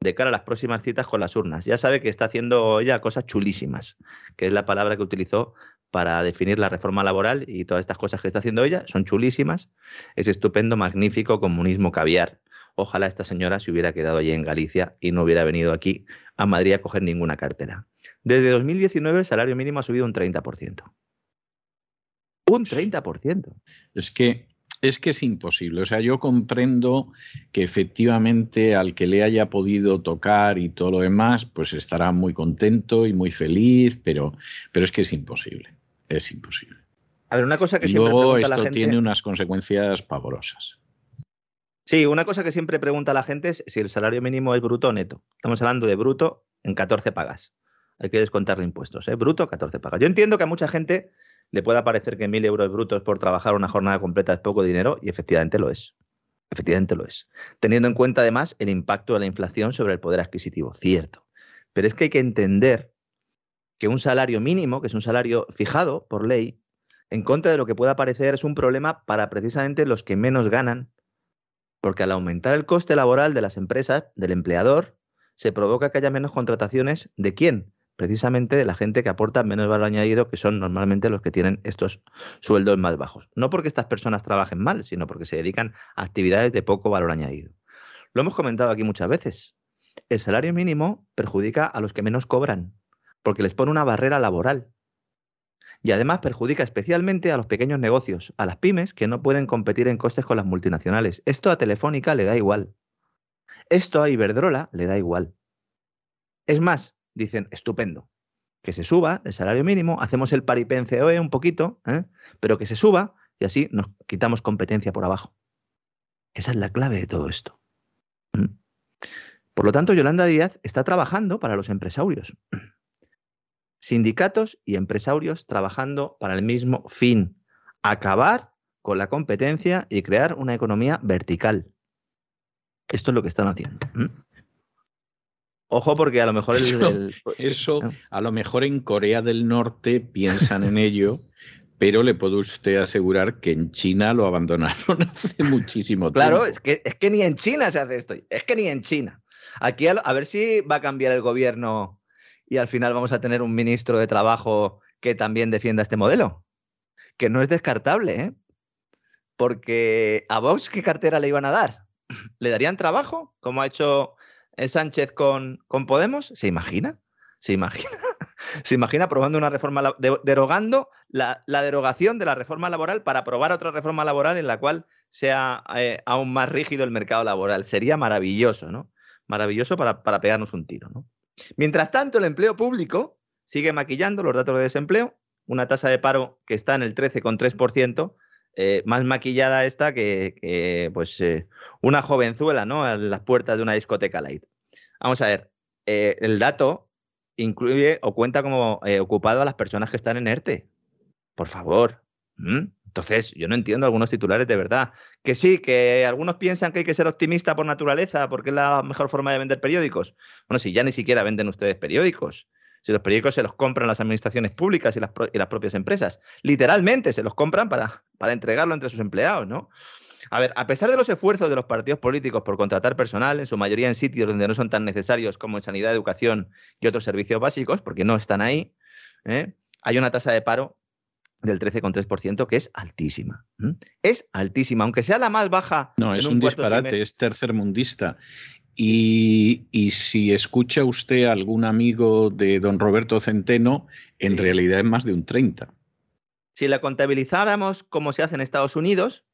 de cara a las próximas citas con las urnas. Ya sabe que está haciendo ella cosas chulísimas, que es la palabra que utilizó para definir la reforma laboral y todas estas cosas que está haciendo ella, son chulísimas. Es estupendo, magnífico comunismo caviar. Ojalá esta señora se hubiera quedado allí en Galicia y no hubiera venido aquí a Madrid a coger ninguna cartera. Desde 2019 el salario mínimo ha subido un 30%. Un 30%. Es que es que es imposible. O sea, yo comprendo que efectivamente al que le haya podido tocar y todo lo demás, pues estará muy contento y muy feliz, pero, pero es que es imposible. Es imposible. A ver, una cosa que y siempre luego esto la gente. tiene unas consecuencias pavorosas. Sí, una cosa que siempre pregunta la gente es si el salario mínimo es bruto o neto. Estamos hablando de bruto en 14 pagas. Hay que descontarle impuestos, ¿eh? Bruto, 14 pagas. Yo entiendo que a mucha gente le pueda parecer que 1.000 euros brutos por trabajar una jornada completa es poco dinero y efectivamente lo es. Efectivamente lo es. Teniendo en cuenta además el impacto de la inflación sobre el poder adquisitivo, cierto. Pero es que hay que entender que un salario mínimo, que es un salario fijado por ley, en contra de lo que pueda parecer, es un problema para precisamente los que menos ganan, porque al aumentar el coste laboral de las empresas, del empleador, se provoca que haya menos contrataciones de quién? Precisamente de la gente que aporta menos valor añadido, que son normalmente los que tienen estos sueldos más bajos. No porque estas personas trabajen mal, sino porque se dedican a actividades de poco valor añadido. Lo hemos comentado aquí muchas veces. El salario mínimo perjudica a los que menos cobran, porque les pone una barrera laboral. Y además perjudica especialmente a los pequeños negocios, a las pymes que no pueden competir en costes con las multinacionales. Esto a Telefónica le da igual. Esto a Iberdrola le da igual. Es más, dicen, estupendo, que se suba el salario mínimo, hacemos el paripé COE un poquito, ¿eh? pero que se suba y así nos quitamos competencia por abajo. Esa es la clave de todo esto. ¿Mm? Por lo tanto, Yolanda Díaz está trabajando para los empresarios. Sindicatos y empresarios trabajando para el mismo fin, acabar con la competencia y crear una economía vertical. Esto es lo que están haciendo. ¿Mm? Ojo porque a lo mejor el, Eso- el- Eso, a lo mejor en Corea del Norte piensan en ello, pero le puedo usted asegurar que en China lo abandonaron hace muchísimo tiempo. Claro, es que, es que ni en China se hace esto. Es que ni en China. Aquí a ver si va a cambiar el gobierno y al final vamos a tener un ministro de Trabajo que también defienda este modelo. Que no es descartable, ¿eh? Porque a Vox, ¿qué cartera le iban a dar? ¿Le darían trabajo? Como ha hecho eh, Sánchez con, con Podemos. ¿Se imagina? ¿Se imagina? ¿Se imagina aprobando una reforma, derogando la, la derogación de la reforma laboral para aprobar otra reforma laboral en la cual sea eh, aún más rígido el mercado laboral? Sería maravilloso, ¿no? Maravilloso para, para pegarnos un tiro, ¿no? Mientras tanto, el empleo público sigue maquillando los datos de desempleo, una tasa de paro que está en el 13,3%, eh, más maquillada esta que, pues, eh, una jovenzuela, ¿no? A las puertas de una discoteca light. Vamos a ver, eh, el dato incluye o cuenta como ocupado a las personas que están en ERTE. Por favor. ¿Mm? Entonces, yo no entiendo algunos titulares de verdad. Que sí, que algunos piensan que hay que ser optimista por naturaleza porque es la mejor forma de vender periódicos. Bueno, si ya ni siquiera venden ustedes periódicos. Si los periódicos se los compran las administraciones públicas y las, propias empresas. Literalmente se los compran para, para entregarlo entre sus empleados, ¿no? A ver, a pesar de los esfuerzos de los partidos políticos por contratar personal, en su mayoría en sitios donde no son tan necesarios como en sanidad, educación y otros servicios básicos, porque no están ahí, ¿eh? hay una tasa de paro del 13,3% que es altísima. Es altísima, aunque sea la más baja. No, es un, disparate, trimestre. es tercermundista. Y, y si escucha usted a algún amigo de don Roberto Centeno, en Sí. realidad es más de un 30. Si la contabilizáramos como se hace en Estados Unidos,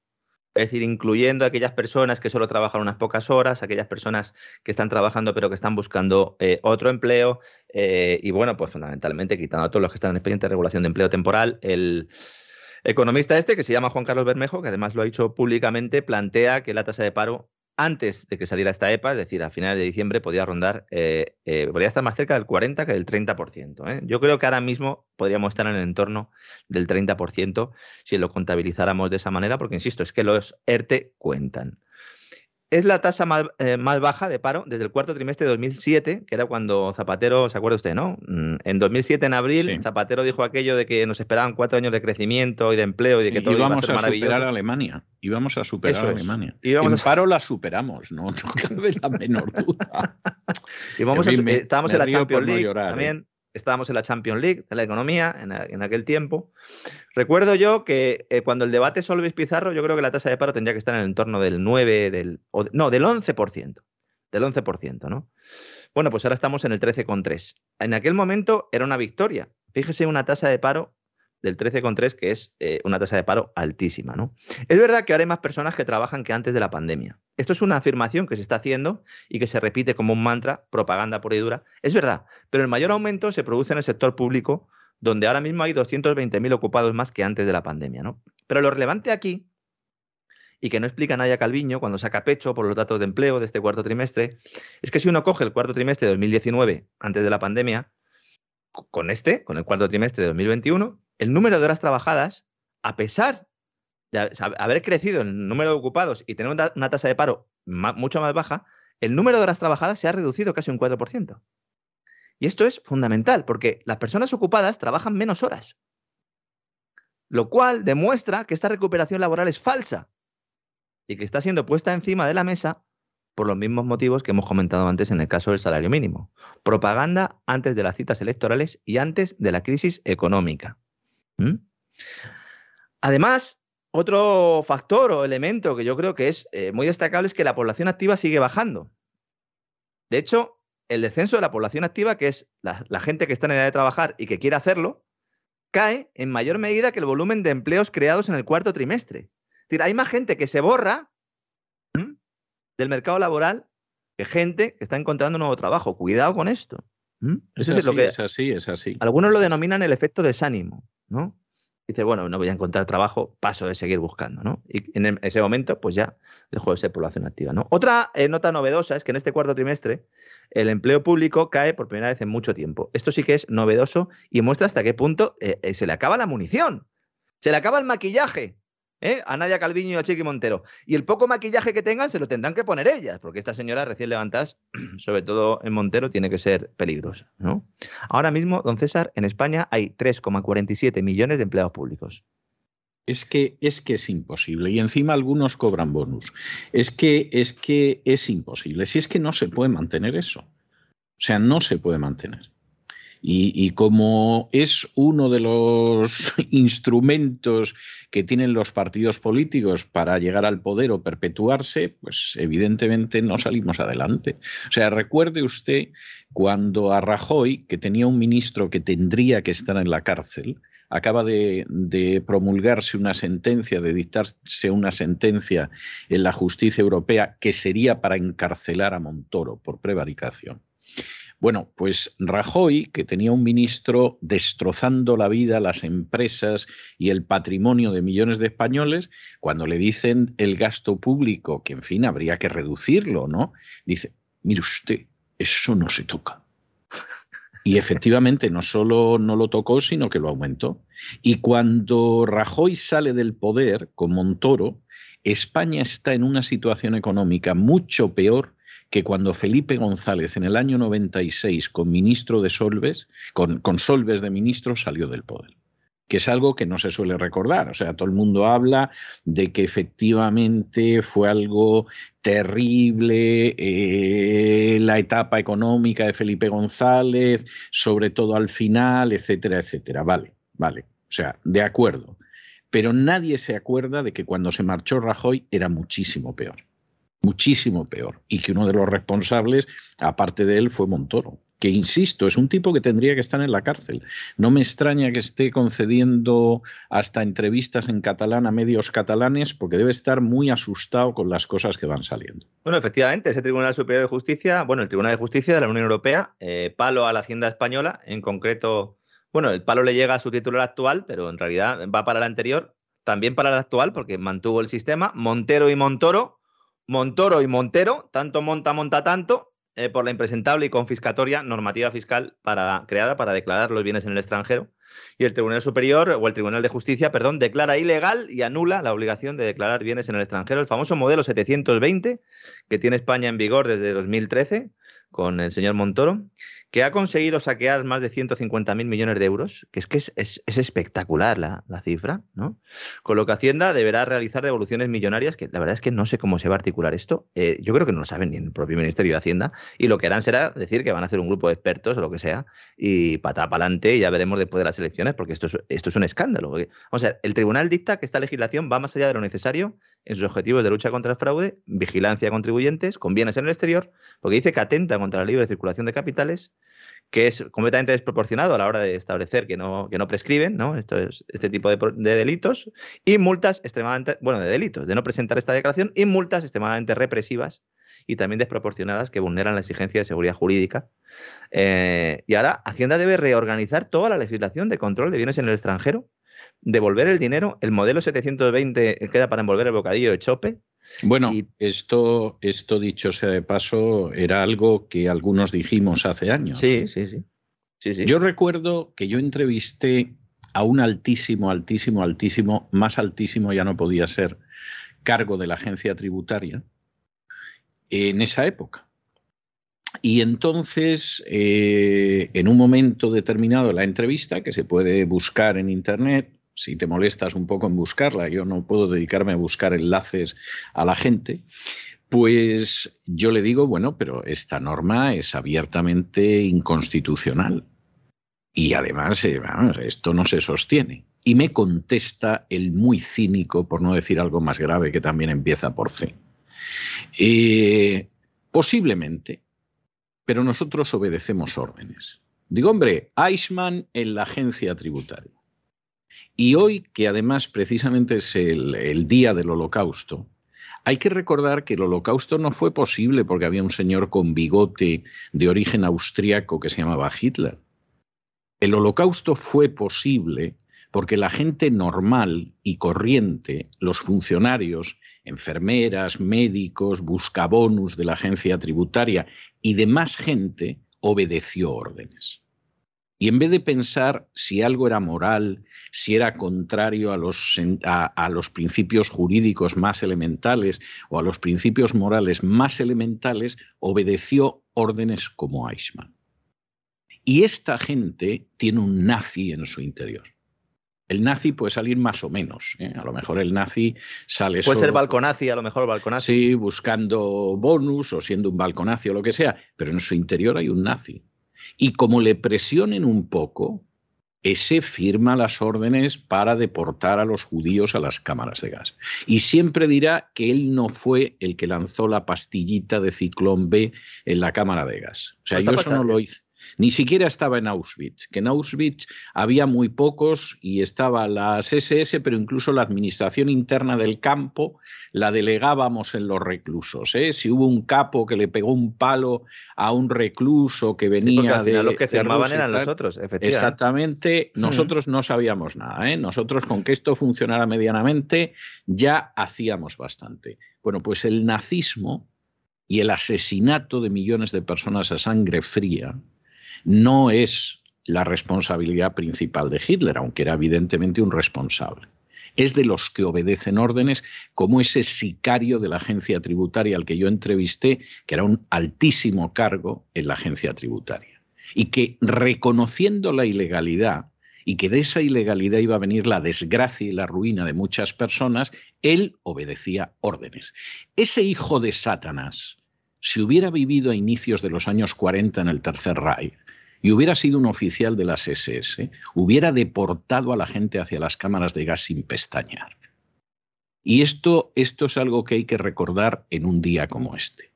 es decir, incluyendo a aquellas personas que solo trabajan unas pocas horas, aquellas personas que están trabajando pero que están buscando eh, otro empleo, eh, y bueno, pues fundamentalmente quitando a todos los que están en expediente de regulación de empleo temporal, el economista este, que se llama Juan Carlos Bermejo, que además lo ha dicho públicamente, plantea que la tasa de paro antes de que saliera esta EPA, es decir, a finales de diciembre, podía rondar, eh, eh, podría estar más cerca del 40 que del 30%. ¿eh? Yo creo que ahora mismo podríamos estar en el entorno del 30% si lo contabilizáramos de esa manera, porque insisto, es que los ERTE cuentan. Es la tasa más, eh, más baja de paro desde el cuarto trimestre de 2007, que era cuando Zapatero, ¿se acuerda usted, no? Mm, En 2007, en abril, Sí. Zapatero dijo aquello de que nos esperaban cuatro años de crecimiento y de empleo y de que Sí, todo iba a ser a maravilloso. superar a Alemania. Íbamos a superar Eso a. Alemania. En a- paro la superamos, no, no cabe la menor duda. Y vamos En a, fin, eh, estábamos en la Champions no League ¿eh? Estábamos en la Champions League de la economía en, aquel tiempo. Recuerdo yo que eh, cuando el debate Solves Pizarro, yo creo que la tasa de paro tendría que estar en el entorno del 9, del, o no, del 11%. Del 11%, ¿no? Bueno, pues ahora estamos en el 13,3. En aquel momento era una victoria. Fíjese una tasa de paro del 13,3, que es eh, una tasa de paro altísima, ¿no? Es verdad que ahora hay más personas que trabajan que antes de la pandemia. Esto es una afirmación que se está haciendo y que se repite como un mantra, propaganda pura y dura. Es verdad, pero el mayor aumento se produce en el sector público donde ahora mismo hay 220.000 ocupados más que antes de la pandemia. ¿no? Pero lo relevante aquí, y que no explica Naya Calviño cuando saca pecho por los datos de empleo de este cuarto trimestre, es que si uno coge el cuarto trimestre de 2019, antes de la pandemia, con este, con el cuarto trimestre de 2021, el número de horas trabajadas, a pesar de haber crecido el número de ocupados y tener una tasa de paro mucho más baja, el número de horas trabajadas se ha reducido casi un 4%. Y esto es fundamental, porque las personas ocupadas trabajan menos horas, lo cual demuestra que esta recuperación laboral es falsa y que está siendo puesta encima de la mesa por los mismos motivos que hemos comentado antes en el caso del salario mínimo. Propaganda antes de las citas electorales y antes de la crisis económica. ¿Mm? Además, otro factor o elemento que yo creo que es eh, muy destacable es que la población activa sigue bajando. De hecho, el descenso de la población activa, que es la, gente que está en edad de trabajar y que quiere hacerlo, cae en mayor medida que el volumen de empleos creados en el cuarto trimestre. Es decir, hay más gente que se borra del mercado laboral que gente que está encontrando un nuevo trabajo. Cuidado con esto. Es, así, es, lo que, es así, es así. Algunos lo denominan el efecto desánimo, ¿no? dice, bueno, no voy a encontrar trabajo, paso de seguir buscando, ¿no? Y en ese momento, pues ya dejó de ser población activa, ¿no? Otra eh, nota novedosa es que en este cuarto trimestre el empleo público cae por primera vez en mucho tiempo. Esto sí que es novedoso y muestra hasta qué punto eh, eh, se le acaba la munición, se le acaba el maquillaje, ¿eh? a Nadia Calviño y a Chiqui Montero. Y el poco maquillaje que tengan se lo tendrán que poner ellas, porque esta señora recién levantadas, sobre todo en Montero, tiene que ser peligrosa. ¿no? Ahora mismo, don César, en España hay 3,47 millones de empleados públicos. Es que, es que es imposible. Y encima algunos cobran bonus. Es que, es que es imposible. Si es que no se puede mantener eso. O sea, no se puede mantener. Y, como es uno de los instrumentos que tienen los partidos políticos para llegar al poder o perpetuarse, pues evidentemente no salimos adelante. O sea, recuerde usted cuando a Rajoy, que tenía un ministro que tendría que estar en la cárcel, acaba de, promulgarse una sentencia, de dictarse una sentencia en la justicia europea que sería para encarcelar a Montoro por prevaricación. Bueno, pues Rajoy, que tenía un ministro destrozando la vida, las empresas y el patrimonio de millones de españoles, cuando le dicen el gasto público, que en fin habría que reducirlo, ¿no? Dice, mire usted, eso no se toca. Y efectivamente no solo no lo tocó, sino que lo aumentó. Y cuando Rajoy sale del poder con Montoro, España está en una situación económica mucho peor que cuando Felipe González en el año 96 con ministro de Solves, con, con Solves de ministro, salió del poder que es algo que no se suele recordar. O sea, todo el mundo habla de que efectivamente fue algo terrible eh, la etapa económica de Felipe González, sobre todo al final, etcétera, etcétera. Vale, vale. O sea, de acuerdo. Pero nadie se acuerda de que cuando se marchó Rajoy era muchísimo peor muchísimo peor. Y que uno de los responsables, aparte de él, fue Montoro. Que, insisto, es un tipo que tendría que estar en la cárcel. No me extraña que esté concediendo hasta entrevistas en catalán a medios catalanes porque debe estar muy asustado con las cosas que van saliendo. Bueno, efectivamente, ese Tribunal Superior de Justicia, bueno, el Tribunal de Justicia de la Unión Europea, eh, palo a la Hacienda Española, en concreto, bueno, el palo le llega a su titular actual, pero en realidad va para el anterior, también para el actual, porque mantuvo el sistema. Montero y Montoro, Montoro y Montero, tanto monta, monta tanto, eh, por la impresentable y confiscatoria normativa fiscal para, creada para declarar los bienes en el extranjero. Y el Tribunal Superior, o el Tribunal de Justicia, perdón, declara ilegal y anula la obligación de declarar bienes en el extranjero. El famoso modelo 720, que tiene España en vigor desde 2013, con el señor Montoro, que ha conseguido saquear más de 150.000 millones de euros, que es que es, espectacular la, cifra, ¿no? Con lo que Hacienda deberá realizar devoluciones millonarias, que la verdad es que no sé cómo se va a articular esto. Eh, yo creo que no lo saben ni el propio Ministerio de Hacienda, y lo que harán será decir que van a hacer un grupo de expertos o lo que sea, y pata para adelante, y ya veremos después de las elecciones, porque esto es, esto es un escándalo. o sea, el tribunal dicta que esta legislación va más allá de lo necesario en sus objetivos de lucha contra el fraude, vigilancia de contribuyentes, con bienes en el exterior, porque dice que atenta contra la libre circulación de capitales, que es completamente desproporcionado a la hora de establecer que no, que no prescriben, ¿no? Esto es este tipo de, de, delitos, y multas extremadamente, bueno, de delitos, de no presentar esta declaración, y multas extremadamente represivas y también desproporcionadas que vulneran la exigencia de seguridad jurídica. Eh, y ahora Hacienda debe reorganizar toda la legislación de control de bienes en el extranjero, devolver el dinero, el modelo 720 queda para envolver el bocadillo de chope. Bueno, esto, esto dicho sea de paso, era algo que algunos dijimos hace años. Sí, sí, sí. sí, sí. Yo recuerdo que yo entrevisté a un altísimo, altísimo, altísimo, más altísimo ya no podía ser, cargo de la agencia tributaria en esa época. Y entonces, eh, en un momento determinado la entrevista, que se puede buscar en Internet, si te molestas un poco en buscarla, yo no puedo dedicarme a buscar enlaces a la gente, pues yo le digo, bueno, pero esta norma es abiertamente inconstitucional. Y además, eh, esto no se sostiene. Y me contesta el muy cínico, por no decir algo más grave, que también empieza por C. Eh, posiblemente, pero nosotros obedecemos órdenes. Digo, hombre, Eichmann en la agencia tributaria. Y hoy, que además precisamente es el, día del holocausto, hay que recordar que el holocausto no fue posible porque había un señor con bigote de origen austriaco que se llamaba Hitler. El holocausto fue posible porque la gente normal y corriente, los funcionarios, enfermeras, médicos, buscabonus de la agencia tributaria y demás gente obedeció órdenes. Y en vez de pensar si algo era moral, si era contrario a los, a, los, principios jurídicos más elementales o a los principios morales más elementales, obedeció órdenes como Eichmann. Y esta gente tiene un nazi en su interior. El nazi puede salir más o menos. ¿eh? A lo mejor el nazi sale. Puede ser balconazi, a lo mejor balconazi. Sí, buscando bonus o siendo un balconazi o lo que sea, pero en su interior hay un nazi. Y como le presionen un poco, ese firma las órdenes para deportar a los judíos a las cámaras de gas. Y siempre dirá que él no fue el que lanzó la pastillita de ciclón B en la cámara de gas. O sea, yo eso no lo hice. Ni siquiera estaba en Auschwitz, que en Auschwitz había muy pocos y estaba las SS, pero incluso la administración interna del campo la delegábamos en los reclusos. ¿eh? Si hubo un capo que le pegó un palo a un recluso que venía de. Los que firmaban eran los otros, efectivamente. Exactamente, hmm. nosotros no sabíamos nada. ¿eh? Nosotros, con que esto funcionara medianamente, ya hacíamos bastante. Bueno, pues el nazismo y el asesinato de millones de personas a sangre fría no es la responsabilidad principal de Hitler, aunque era evidentemente un responsable. Es de los que obedecen órdenes, como ese sicario de la agencia tributaria al que yo entrevisté, que era un altísimo cargo en la agencia tributaria. Y que reconociendo la ilegalidad, y que de esa ilegalidad iba a venir la desgracia y la ruina de muchas personas, él obedecía órdenes. Ese hijo de Satanás, si hubiera vivido a inicios de los años 40 en el Tercer Reich, y hubiera sido un oficial de las SS, hubiera deportado a la gente hacia las cámaras de gas sin pestañear. Y esto, esto es algo que hay que recordar en un día como este.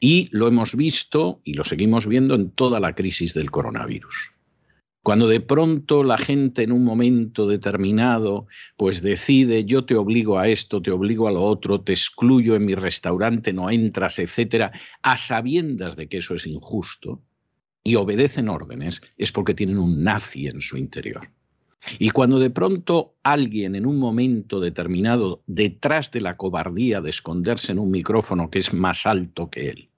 Y lo hemos visto y lo seguimos viendo en toda la crisis del coronavirus. Cuando de pronto la gente en un momento determinado pues decide yo te obligo a esto, te obligo a lo otro, te excluyo en mi restaurante, no entras, etcétera, a sabiendas de que eso es injusto, y obedecen órdenes es porque tienen un nazi en su interior. Y cuando de pronto alguien en un momento determinado, detrás de la cobardía de esconderse en un micrófono que es más alto que él,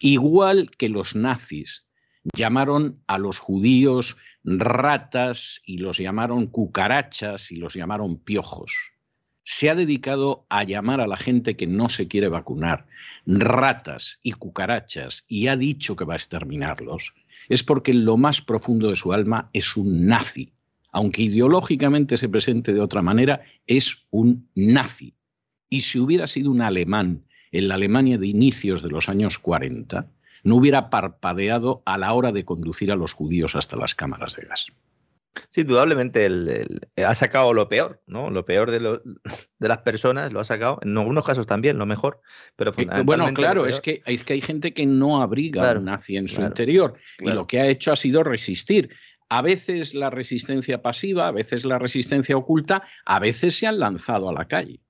igual que los nazis llamaron a los judíos ratas y los llamaron cucarachas y los llamaron piojos, se ha dedicado a llamar a la gente que no se quiere vacunar ratas y cucarachas y ha dicho que va a exterminarlos, es porque en lo más profundo de su alma es un nazi. Aunque ideológicamente se presente de otra manera, es un nazi. Y si hubiera sido un alemán en la Alemania de inicios de los años 40, no hubiera parpadeado a la hora de conducir a los judíos hasta las cámaras de gas. Sí, indudablemente ha sacado lo peor, ¿no? Lo peor de, de, las personas lo ha sacado, en algunos casos también, lo mejor, pero eh, Bueno, claro, es que, es que hay gente que no abriga un nazi en su interior y lo que ha hecho ha sido resistir. A veces la resistencia pasiva, a veces la resistencia oculta, a veces se han lanzado a la calle.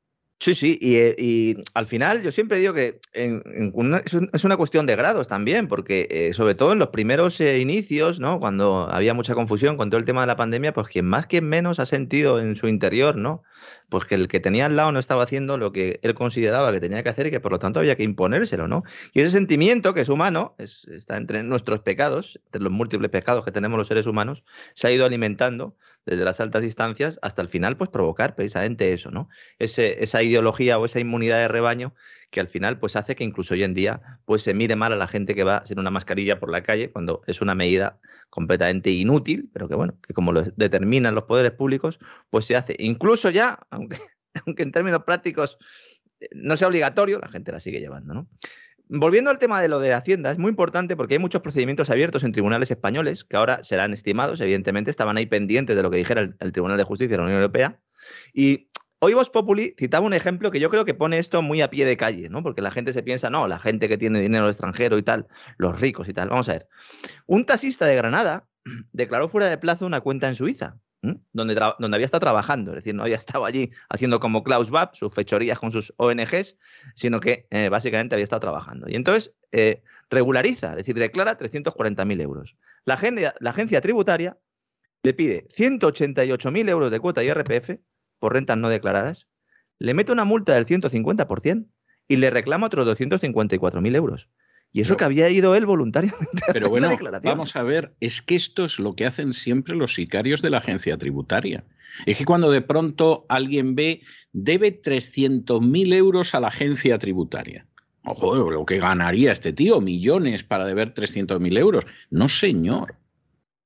Sí, sí, y, eh, al final yo siempre digo que es una cuestión de grados también, porque eh, sobre todo en los primeros eh, inicios, ¿no? Cuando había mucha confusión con todo el tema de la pandemia, pues quien más, quien menos ha sentido en su interior, ¿no? Pues que el que tenía al lado no estaba haciendo lo que él consideraba que tenía que hacer y que por lo tanto había que imponérselo, ¿no? Y ese sentimiento que es humano, está entre nuestros pecados, entre los múltiples pecados que tenemos los seres humanos, se ha ido alimentando desde las altas instancias hasta el final, pues provocar precisamente eso, ¿no? Esa ideología o esa inmunidad de rebaño que al final pues hace que incluso hoy en día pues se mire mal a la gente que va sin una mascarilla por la calle cuando es una medida completamente inútil, pero que bueno, que como lo determinan los poderes públicos, pues se hace. Incluso ya, aunque, aunque en términos prácticos eh, no sea obligatorio, la gente la sigue llevando, ¿no? Volviendo al tema de lo de Hacienda, es muy importante porque hay muchos procedimientos abiertos en tribunales españoles que ahora serán estimados, evidentemente, estaban ahí pendientes de lo que dijera el, Tribunal de Justicia de la Unión Europea. Y hoy Vos Populi citaba un ejemplo que yo creo que pone esto muy a pie de calle, ¿no? Porque la gente se piensa, no, la gente que tiene dinero extranjero y tal, los ricos y tal. Vamos a ver. Un taxista de Granada declaró fuera de plazo una cuenta en Suiza donde, donde había estado trabajando, es decir, no había estado allí haciendo como Klaus Bab sus fechorías con sus ONGs, sino que eh, básicamente había estado trabajando. Y entonces eh, regulariza, es decir, declara 340.000 euros. La la agencia tributaria le pide 188.000 euros de cuota IRPF por rentas no declaradas, le mete una multa del 150% y le reclama otros 254.000 euros. Y eso que había ido él voluntariamente. Pero bueno, vamos a ver, es que esto es lo que hacen siempre los sicarios de la agencia tributaria. Es que cuando de pronto alguien ve, debe 300.000 euros a la agencia tributaria. Ojo, lo que ganaría este tío, millones para deber 300.000 euros. No, señor.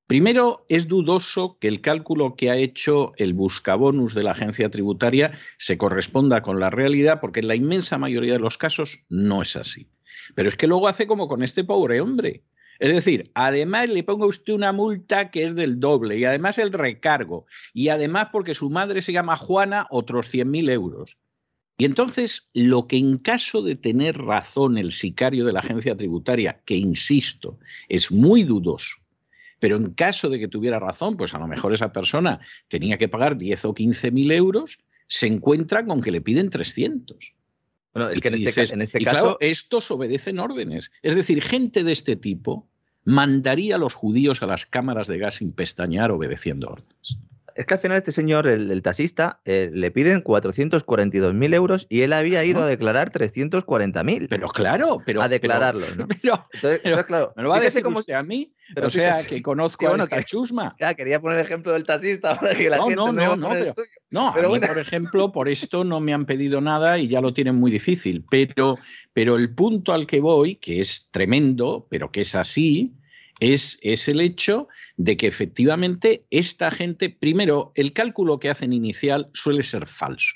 Primero, es dudoso que el cálculo que ha hecho el buscabonus de la agencia tributaria se corresponda con la realidad, porque en la inmensa mayoría de los casos no es así. Pero es que luego hace como con este pobre hombre. Es decir, además le pongo a usted una multa que es del doble y además el recargo y además porque su madre se llama Juana otros 100.000 euros. Y entonces lo que en caso de tener razón el sicario de la agencia tributaria, que insisto, es muy dudoso, pero en caso de que tuviera razón, pues a lo mejor esa persona tenía que pagar 10 o 15 mil euros, se encuentra con que le piden 300. Bueno, es que en este, en este caso. estos obedecen órdenes. Es decir, gente de este tipo mandaría a los judíos a las cámaras de gas sin pestañear obedeciendo órdenes es que al final este señor, el, taxista, eh, le piden 442.000 euros y él había ido a declarar 340.000. Pero claro, pero... A declararlo, ¿no? entonces, claro, ¿Me lo va a decir como, usted a mí? Pero o sea, que conozco a esta chusma. Ya, quería poner el ejemplo del taxista para que la no, gente no, no, no, pero, no, a mí, por ejemplo, por esto no me han pedido nada y ya lo tienen muy difícil. Pero, pero el punto al que voy, que es tremendo, pero que es así, es, el hecho de que efectivamente esta gente, primero, el cálculo que hacen inicial suele ser falso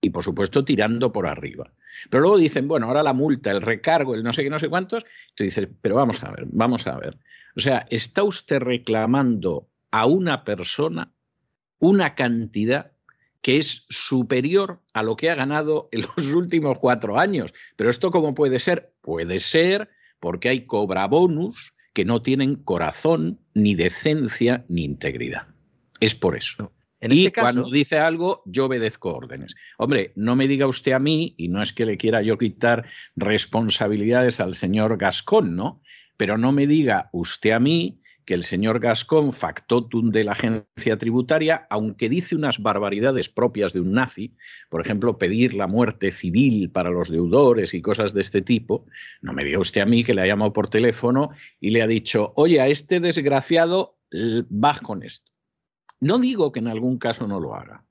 y por supuesto tirando por arriba. Pero luego dicen, bueno, ahora la multa, el recargo, el no sé qué, no sé cuántos, tú dices, pero vamos a ver, vamos a ver. O sea, ¿está usted reclamando a una persona una cantidad que es superior a lo que ha ganado en los últimos cuatro años? Pero esto cómo puede ser? Puede ser porque hay cobra bonus que no tienen corazón, ni decencia, ni integridad. Es por eso. y este cuando dice algo, yo obedezco órdenes. Hombre, no me diga usted a mí, y no es que le quiera yo quitar responsabilidades al señor Gascón, ¿no? Pero no me diga usted a mí que el señor Gascón, factotum de la agencia tributaria, aunque dice unas barbaridades propias de un nazi, por ejemplo, pedir la muerte civil para los deudores y cosas de este tipo, no me diga usted a mí que le ha llamado por teléfono y le ha dicho, oye, a este desgraciado, va con esto. No digo que en algún caso no lo haga.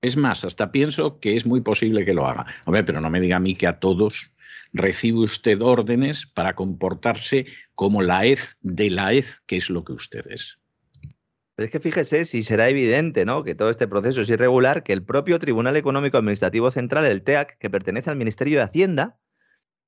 Es más, hasta pienso que es muy posible que lo haga. Hombre, pero no me diga a mí que a todos recibe usted órdenes para comportarse como la hez de la hez, que es lo que usted es. Pero es que fíjese si será evidente ¿no? que todo este proceso es irregular, que el propio Tribunal Económico Administrativo Central, el TEAC, que pertenece al Ministerio de Hacienda,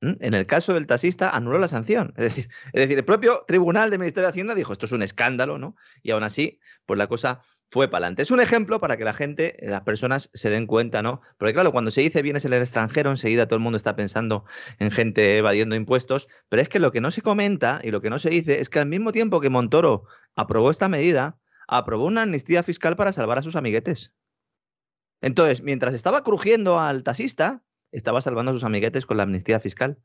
en el caso del taxista anuló la sanción. Es decir, es decir, el propio Tribunal del Ministerio de Hacienda dijo esto es un escándalo, ¿no? Y aún así, pues la cosa fue para adelante. Es un ejemplo para que la gente, las personas se den cuenta, ¿no? Porque claro, cuando se dice bienes en el extranjero, enseguida todo el mundo está pensando en gente evadiendo impuestos, pero es que lo que no se comenta y lo que no se dice es que al mismo tiempo que Montoro aprobó esta medida, aprobó una amnistía fiscal para salvar a sus amiguetes. Entonces, mientras estaba crujiendo al taxista, estaba salvando a sus amiguetes con la amnistía fiscal.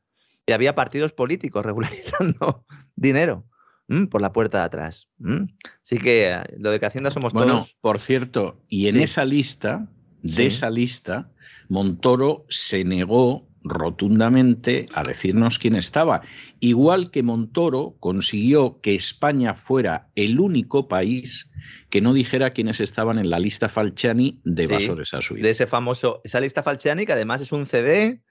Y había partidos políticos regularizando dinero por la puerta de atrás. Así que eh, lo de que Hacienda somos bueno, todos. por cierto, y en esa lista, de esa lista, Montoro se negó rotundamente a decirnos quién estaba. Igual que Montoro consiguió que España fuera el único país que no dijera quiénes estaban en la lista Falciani de evasores a su De ese famoso, esa lista Falciani, que además es un CD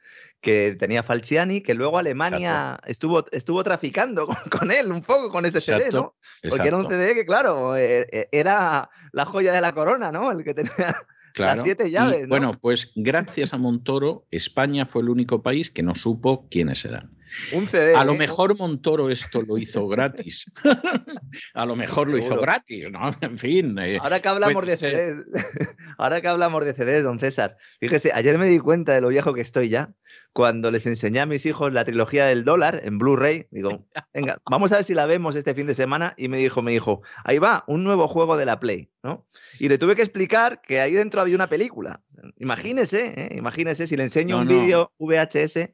que tenía Falciani, que luego Alemania estuvo, estuvo traficando con, él un poco con ese CD, ¿no? Porque era un CD que, claro, eh, eh, era la joya de la corona, ¿no? El que tenía las siete llaves. Bueno, pues gracias a Montoro, España fue el único país que no supo quiénes eran. Un CD. A lo ¿eh? mejor Montoro esto lo hizo gratis. a lo mejor lo hizo gratis, ¿no? En fin. Eh, ahora que hablamos de CDs, ahora que hablamos de CDs, don César, fíjese, ayer me di cuenta de lo viejo que estoy ya cuando les enseñé a mis hijos la trilogía del dólar en Blu-ray. Digo, venga, vamos a ver si la vemos este fin de semana. Y me dijo, me dijo, ahí va, un nuevo juego de la Play, ¿no? Y le tuve que explicar que ahí dentro había una película. Imagínese, ¿eh? imagínese si le enseño un vídeo VHS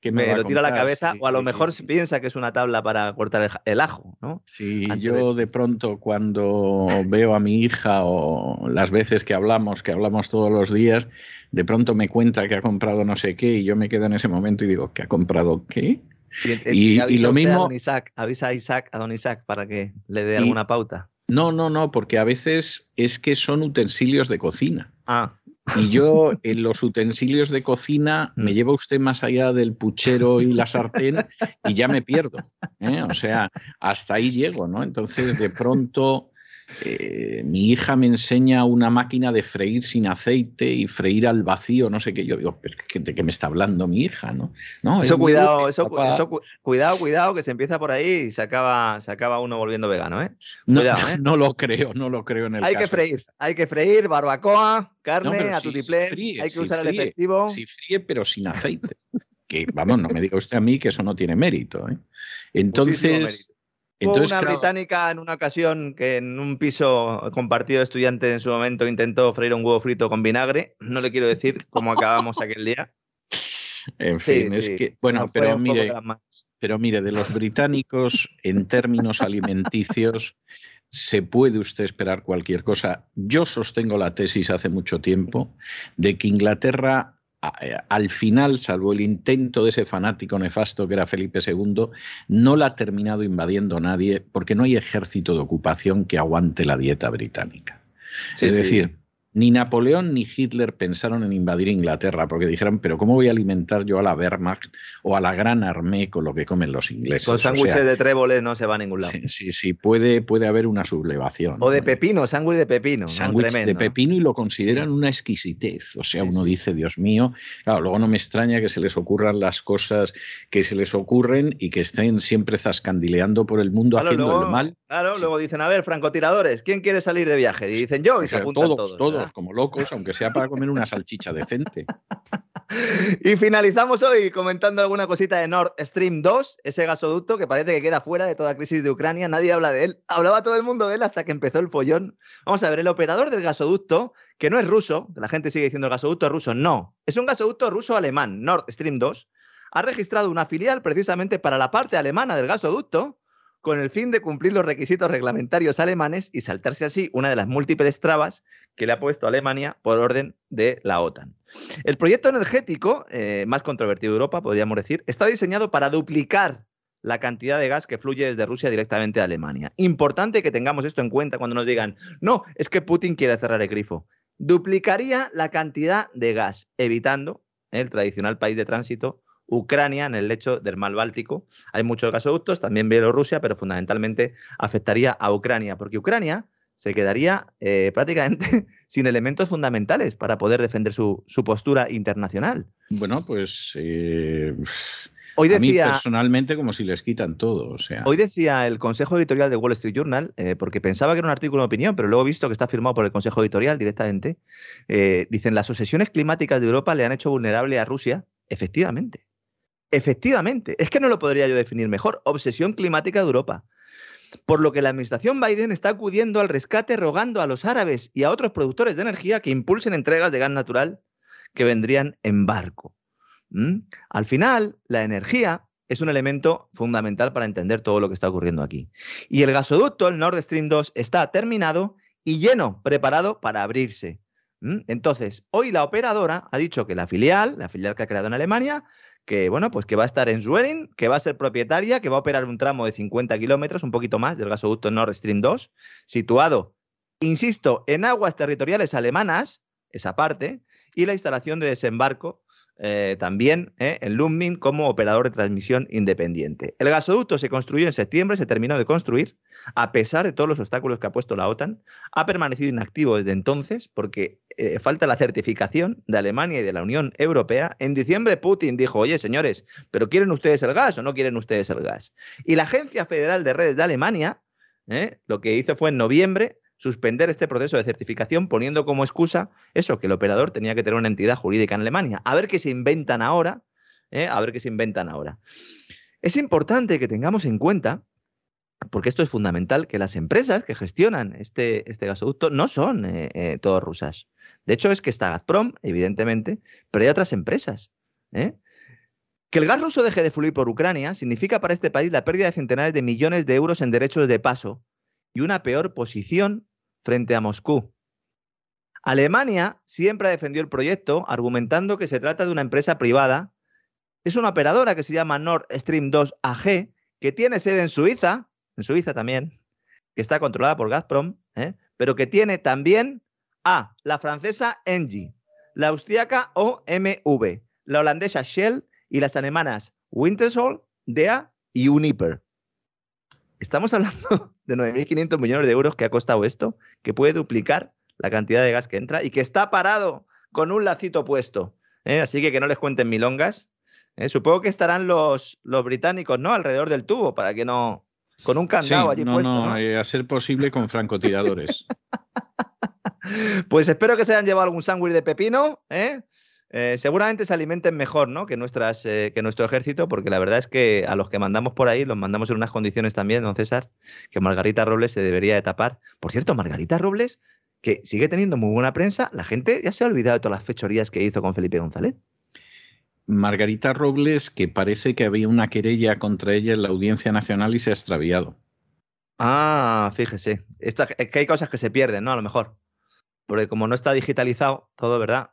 que me, lo tira a la cabeza, o a lo mejor piensa que es una tabla para cortar el, ajo, ¿no? Sí, yo de... pronto cuando veo a mi hija o las veces que hablamos, que hablamos todos los días, de pronto me cuenta que ha comprado no sé qué y yo me quedo en ese momento y digo, ¿que ha comprado qué? Y, lo mismo... A Isaac, avisa a Isaac, a don Isaac para que le dé alguna pauta. No, no, no, porque a veces es que son utensilios de cocina. Ah. Y yo en los utensilios de cocina me lleva usted más allá del puchero y la sartén y ya me pierdo. ¿eh? O sea, hasta ahí llego, ¿no? Entonces, de pronto, eh, mi hija me enseña una máquina de freír sin aceite y freír al vacío, no sé qué. Yo digo, ¿pero ¿de qué me está hablando mi hija? No, no eso, cuidado, eso, cuidado, cuidado, que se empieza por ahí y se acaba, se acaba uno volviendo vegano, ¿eh? no, ¿eh? no lo creo, no lo creo en el Hay que freír, hay que freír, barbacoa, carne, a tu hay que usar el efectivo. Si fríe, pero sin aceite. que, vamos, no me diga usted a mí que eso no tiene mérito, ¿eh? Entonces una británica en una ocasión que en un piso compartido de estudiantes en su momento intentó freír un huevo frito con vinagre. No le quiero decir cómo acabamos aquel día. En fin, es que, bueno, pero mire, pero mire, de los británicos en términos alimenticios se puede usted esperar cualquier cosa. Yo sostengo la tesis hace mucho tiempo de que Inglaterra al final, salvo el intento de ese fanático nefasto que era Felipe II, no la ha terminado invadiendo nadie porque no hay ejército de ocupación que aguante la dieta británica. es decir, ni Napoleón ni Hitler pensaron en invadir Inglaterra porque dijeron, pero ¿cómo voy a alimentar yo a la Wehrmacht o a la Gran Armée con lo que comen los ingleses? Con sándwiches de tréboles no se va a ningún lado. Sí, sí, puede, puede haber una sublevación. O de pepino, sándwich de pepino. Sándwich de pepino y lo consideran una exquisitez. O sea, uno dice, Dios mío, claro, luego no me extraña que se les ocurran las cosas que se les ocurren y que estén siempre zascandileando por el mundo haciendo el mal. Claro, luego dicen, a ver, francotiradores, ¿quién quiere salir de viaje? Y dicen yo y se apuntan todos. Todos, como locos, aunque sea para comer una salchicha decente. Y finalizamos hoy comentando alguna cosita de Nord Stream 2, ese gasoducto que parece que queda fuera de toda crisis de Ucrania, nadie habla de él. Hablaba todo el mundo de él hasta que empezó el follón. Vamos a ver, el operador del gasoducto, que no es ruso, la gente sigue diciendo el gasoducto ruso, no, es un gasoducto ruso-alemán, Nord Stream 2, ha registrado una filial precisamente para la parte alemana del gasoducto con el fin de cumplir los requisitos reglamentarios alemanes y saltarse así una de las múltiples trabas que le ha puesto Alemania por orden de la OTAN. El proyecto energético, eh, más controvertido de Europa, podríamos decir, está diseñado para duplicar la cantidad de gas que fluye desde Rusia directamente a Alemania. Importante que tengamos esto en cuenta cuando nos digan, no, es que Putin quiere cerrar el grifo. Duplicaría la cantidad de gas, evitando el tradicional país de tránsito Ucrania en el lecho del mar Báltico. Hay muchos gasoductos, también Bielorrusia, pero fundamentalmente afectaría a Ucrania, porque Ucrania se quedaría eh, prácticamente sin elementos fundamentales para poder defender su, postura internacional. Bueno, pues eh, hoy decía, a mí personalmente como si les quitan todo. O sea. Hoy decía el Consejo Editorial de Wall Street Journal, eh, porque pensaba que era un artículo de opinión, pero luego he visto que está firmado por el Consejo Editorial directamente, dicen las obsesiones climáticas de Europa le han hecho vulnerable a Rusia, efectivamente. Efectivamente, es que no lo podría yo definir mejor. Obsesión climática de Europa. por lo que la administración Biden está acudiendo al rescate rogando a los árabes y a otros productores de energía que impulsen entregas de gas natural que vendrían en barco. ¿Mm? Al final, la energía es un elemento fundamental para entender todo lo que está ocurriendo aquí. Y el gasoducto, el Nord Stream 2, está terminado y lleno, preparado para abrirse. ¿Mm? Entonces, hoy la operadora ha dicho que la filial, la filial que ha creado en Alemania, que bueno, pues que va a estar en Schwerin, que va a ser propietaria, que va a operar un tramo de 50 kilómetros, un poquito más, del gasoducto Nord Stream 2, situado, insisto, en aguas territoriales alemanas, esa parte, y la instalación de desembarco eh, también eh, en Lummin como operador de transmisión independiente. El gasoducto se construyó en septiembre, se terminó de construir, a pesar de todos los obstáculos que ha puesto la OTAN, ha permanecido inactivo desde entonces porque eh, falta la certificación de Alemania y de la Unión Europea. En diciembre Putin dijo, oye señores, pero ¿quieren ustedes el gas o no quieren ustedes el gas? Y la Agencia Federal de Redes de Alemania, lo que hizo fue en noviembre suspender este proceso de certificación poniendo como excusa eso, que el operador tenía que tener una entidad jurídica en Alemania. A ver qué se inventan ahora, ¿eh? a ver qué se inventan ahora. Es importante que tengamos en cuenta, porque esto es fundamental, que las empresas que gestionan este, este gasoducto no son eh, eh, todas rusas. De hecho, es que está Gazprom, evidentemente, pero hay otras empresas. Que el gas ruso deje de fluir por Ucrania significa para este país la pérdida de centenares de millones de euros en derechos de paso y una peor posición frente a Moscú. Alemania siempre ha defendido el proyecto argumentando que se trata de una empresa privada. Es una operadora que se llama Nord Stream 2 AG, que tiene sede en Suiza, en Suiza también, que está controlada por Gazprom, ¿eh? pero que tiene también a la francesa Engie, la austriaca OMV, la holandesa Shell y las alemanas Wintershall, DEA y Uniper. Estamos hablando de 9.500 millones de euros que ha costado esto, que puede duplicar la cantidad de gas que entra y que está parado con un lacito puesto. ¿eh? Así que que no les cuenten milongas. ¿eh? Supongo que estarán los, los británicos, ¿no? Alrededor del tubo para que no. Con un candado allí puesto. No, eh, a ser posible con francotiradores. pues espero que se hayan llevado algún sándwich de pepino, ¿eh? Eh, seguramente se alimenten mejor ¿no? que, nuestras, eh, que nuestro ejército, porque la verdad es que a los que mandamos por ahí los mandamos en unas condiciones también, don César, que Margarita Robles se debería de tapar. Por cierto, Margarita Robles, que sigue teniendo muy buena prensa, la gente ya se ha olvidado de todas las fechorías que hizo con Felipe González. Margarita Robles, que parece que había una querella contra ella en la Audiencia Nacional y se ha extraviado. Ah, fíjese. es que hay cosas que se pierden, ¿no? A lo mejor. Porque como no está digitalizado todo, ¿verdad?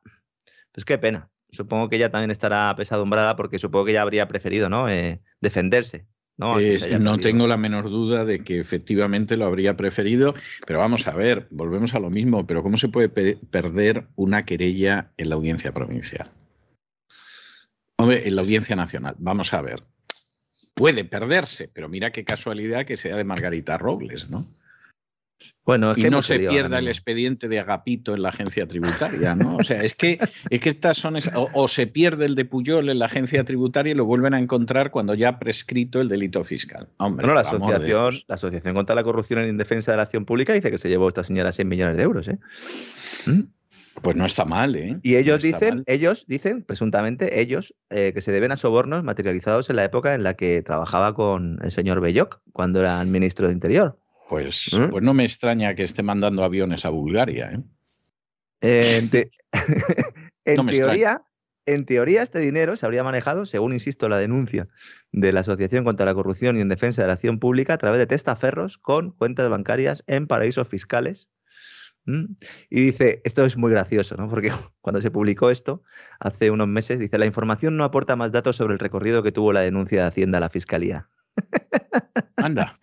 Pues qué pena. Supongo que ella también estará pesadumbrada porque supongo que ella habría preferido ¿no? Eh, defenderse. No, no tengo la menor duda de que efectivamente lo habría preferido, pero vamos a ver, volvemos a lo mismo, pero ¿cómo se puede perder una querella en la audiencia provincial? Hombre, en la audiencia nacional, vamos a ver. Puede perderse, pero mira qué casualidad que sea de Margarita Robles, ¿no? Bueno, y no se pierda el expediente de Agapito en la agencia tributaria, ¿no? O sea, es que, es que estas son. O, se pierde el de Puyol en la agencia tributaria y lo vuelven a encontrar cuando ya ha prescrito el delito fiscal. bueno, la asociación, la asociación contra la corrupción en defensa de la acción pública dice que se llevó esta señora 6 millones de euros, ¿eh? ¿Mm? Pues no está mal, ¿eh? Y ellos dicen, ellos dicen, presuntamente, ellos, eh, que se deben a sobornos materializados en la época en la que trabajaba con el señor Belloc, cuando era el ministro de Interior. Pues, ¿Mm? pues no me extraña que esté mandando aviones a Bulgaria. ¿eh? en, teoría, en teoría, este dinero se habría manejado, según insisto, la denuncia de la Asociación contra la Corrupción y en Defensa de la Acción Pública, a través de testaferros con cuentas bancarias en paraísos fiscales. Y dice, esto es muy gracioso, ¿no? Porque cuando se publicó esto, hace unos meses, dice, la información no aporta más datos sobre el recorrido que tuvo la denuncia de Hacienda a la Fiscalía. Anda.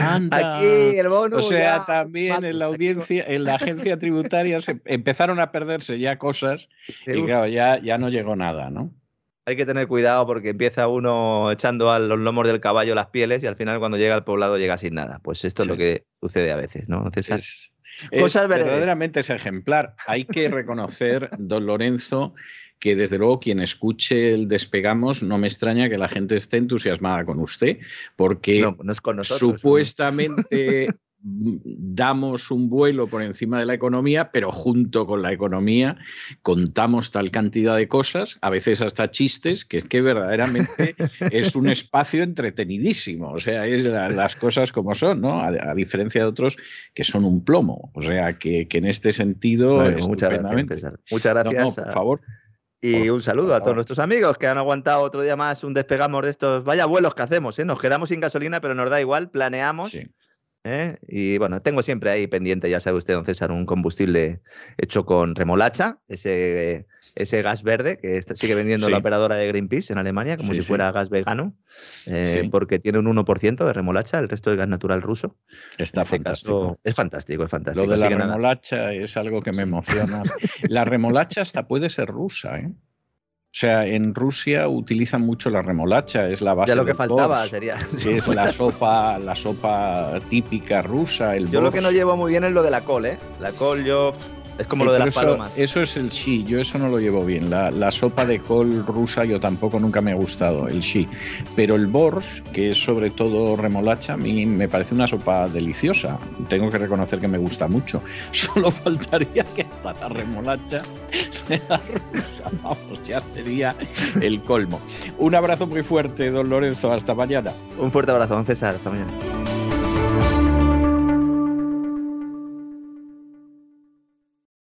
Anda. Aquí el bono. O sea, también en la audiencia, en la agencia tributaria se empezaron a perderse ya cosas y claro, ya, ya no llegó nada, ¿no? Hay que tener cuidado porque empieza uno echando a los lomos del caballo las pieles y al final cuando llega al poblado llega sin nada. Pues esto es lo que sucede a veces, ¿no? Cosas verdaderamente es ejemplar. Hay que reconocer, don Lorenzo, que desde luego quien escuche el despegamos no me extraña que la gente esté entusiasmada con usted, porque supuestamente damos un vuelo por encima de la economía, pero junto con la economía contamos tal cantidad de cosas, a veces hasta chistes, que es que verdaderamente es un espacio entretenidísimo. O sea, es las cosas como son, ¿no? A, diferencia de otros que son un plomo. O sea, que, en este sentido. muchas gracias. Muchas gracias. por favor. Y un saludo a todos nuestros amigos que han aguantado otro día más un despegamos de estos. Vaya vuelos que hacemos, ¿eh? Nos quedamos sin gasolina, pero nos da igual, planeamos. ¿eh? Y bueno, tengo siempre ahí pendiente, ya sabe usted, don César, un combustible hecho con remolacha, ese ese gas verde que sigue vendiendo la operadora de Greenpeace en Alemania, como si fuera gas vegano, eh, porque tiene un 1% de remolacha, el resto es gas natural ruso. Está este fantástico. es fantástico, es fantástico. Lo de la remolacha es algo que me emociona. la remolacha hasta puede ser rusa, ¿eh? O sea, en Rusia utilizan mucho la remolacha, es la base. Ya lo que faltaba sería. es la sopa, la sopa típica rusa. El yo lo que no llevo muy bien es lo de la col, ¿eh? La col yo es como lo de las eso, palomas. Eso es el shi, yo eso no lo llevo bien. La, sopa de col rusa yo tampoco nunca me ha gustado, el shi. Pero el borscht, que es sobre todo remolacha, a mí me parece una sopa deliciosa. Tengo que reconocer que me gusta mucho. Solo faltaría que hasta la remolacha sea rusa. Vamos, ya sería el colmo. Un abrazo muy fuerte, don Lorenzo. Hasta mañana. Un fuerte abrazo, don César. Hasta mañana.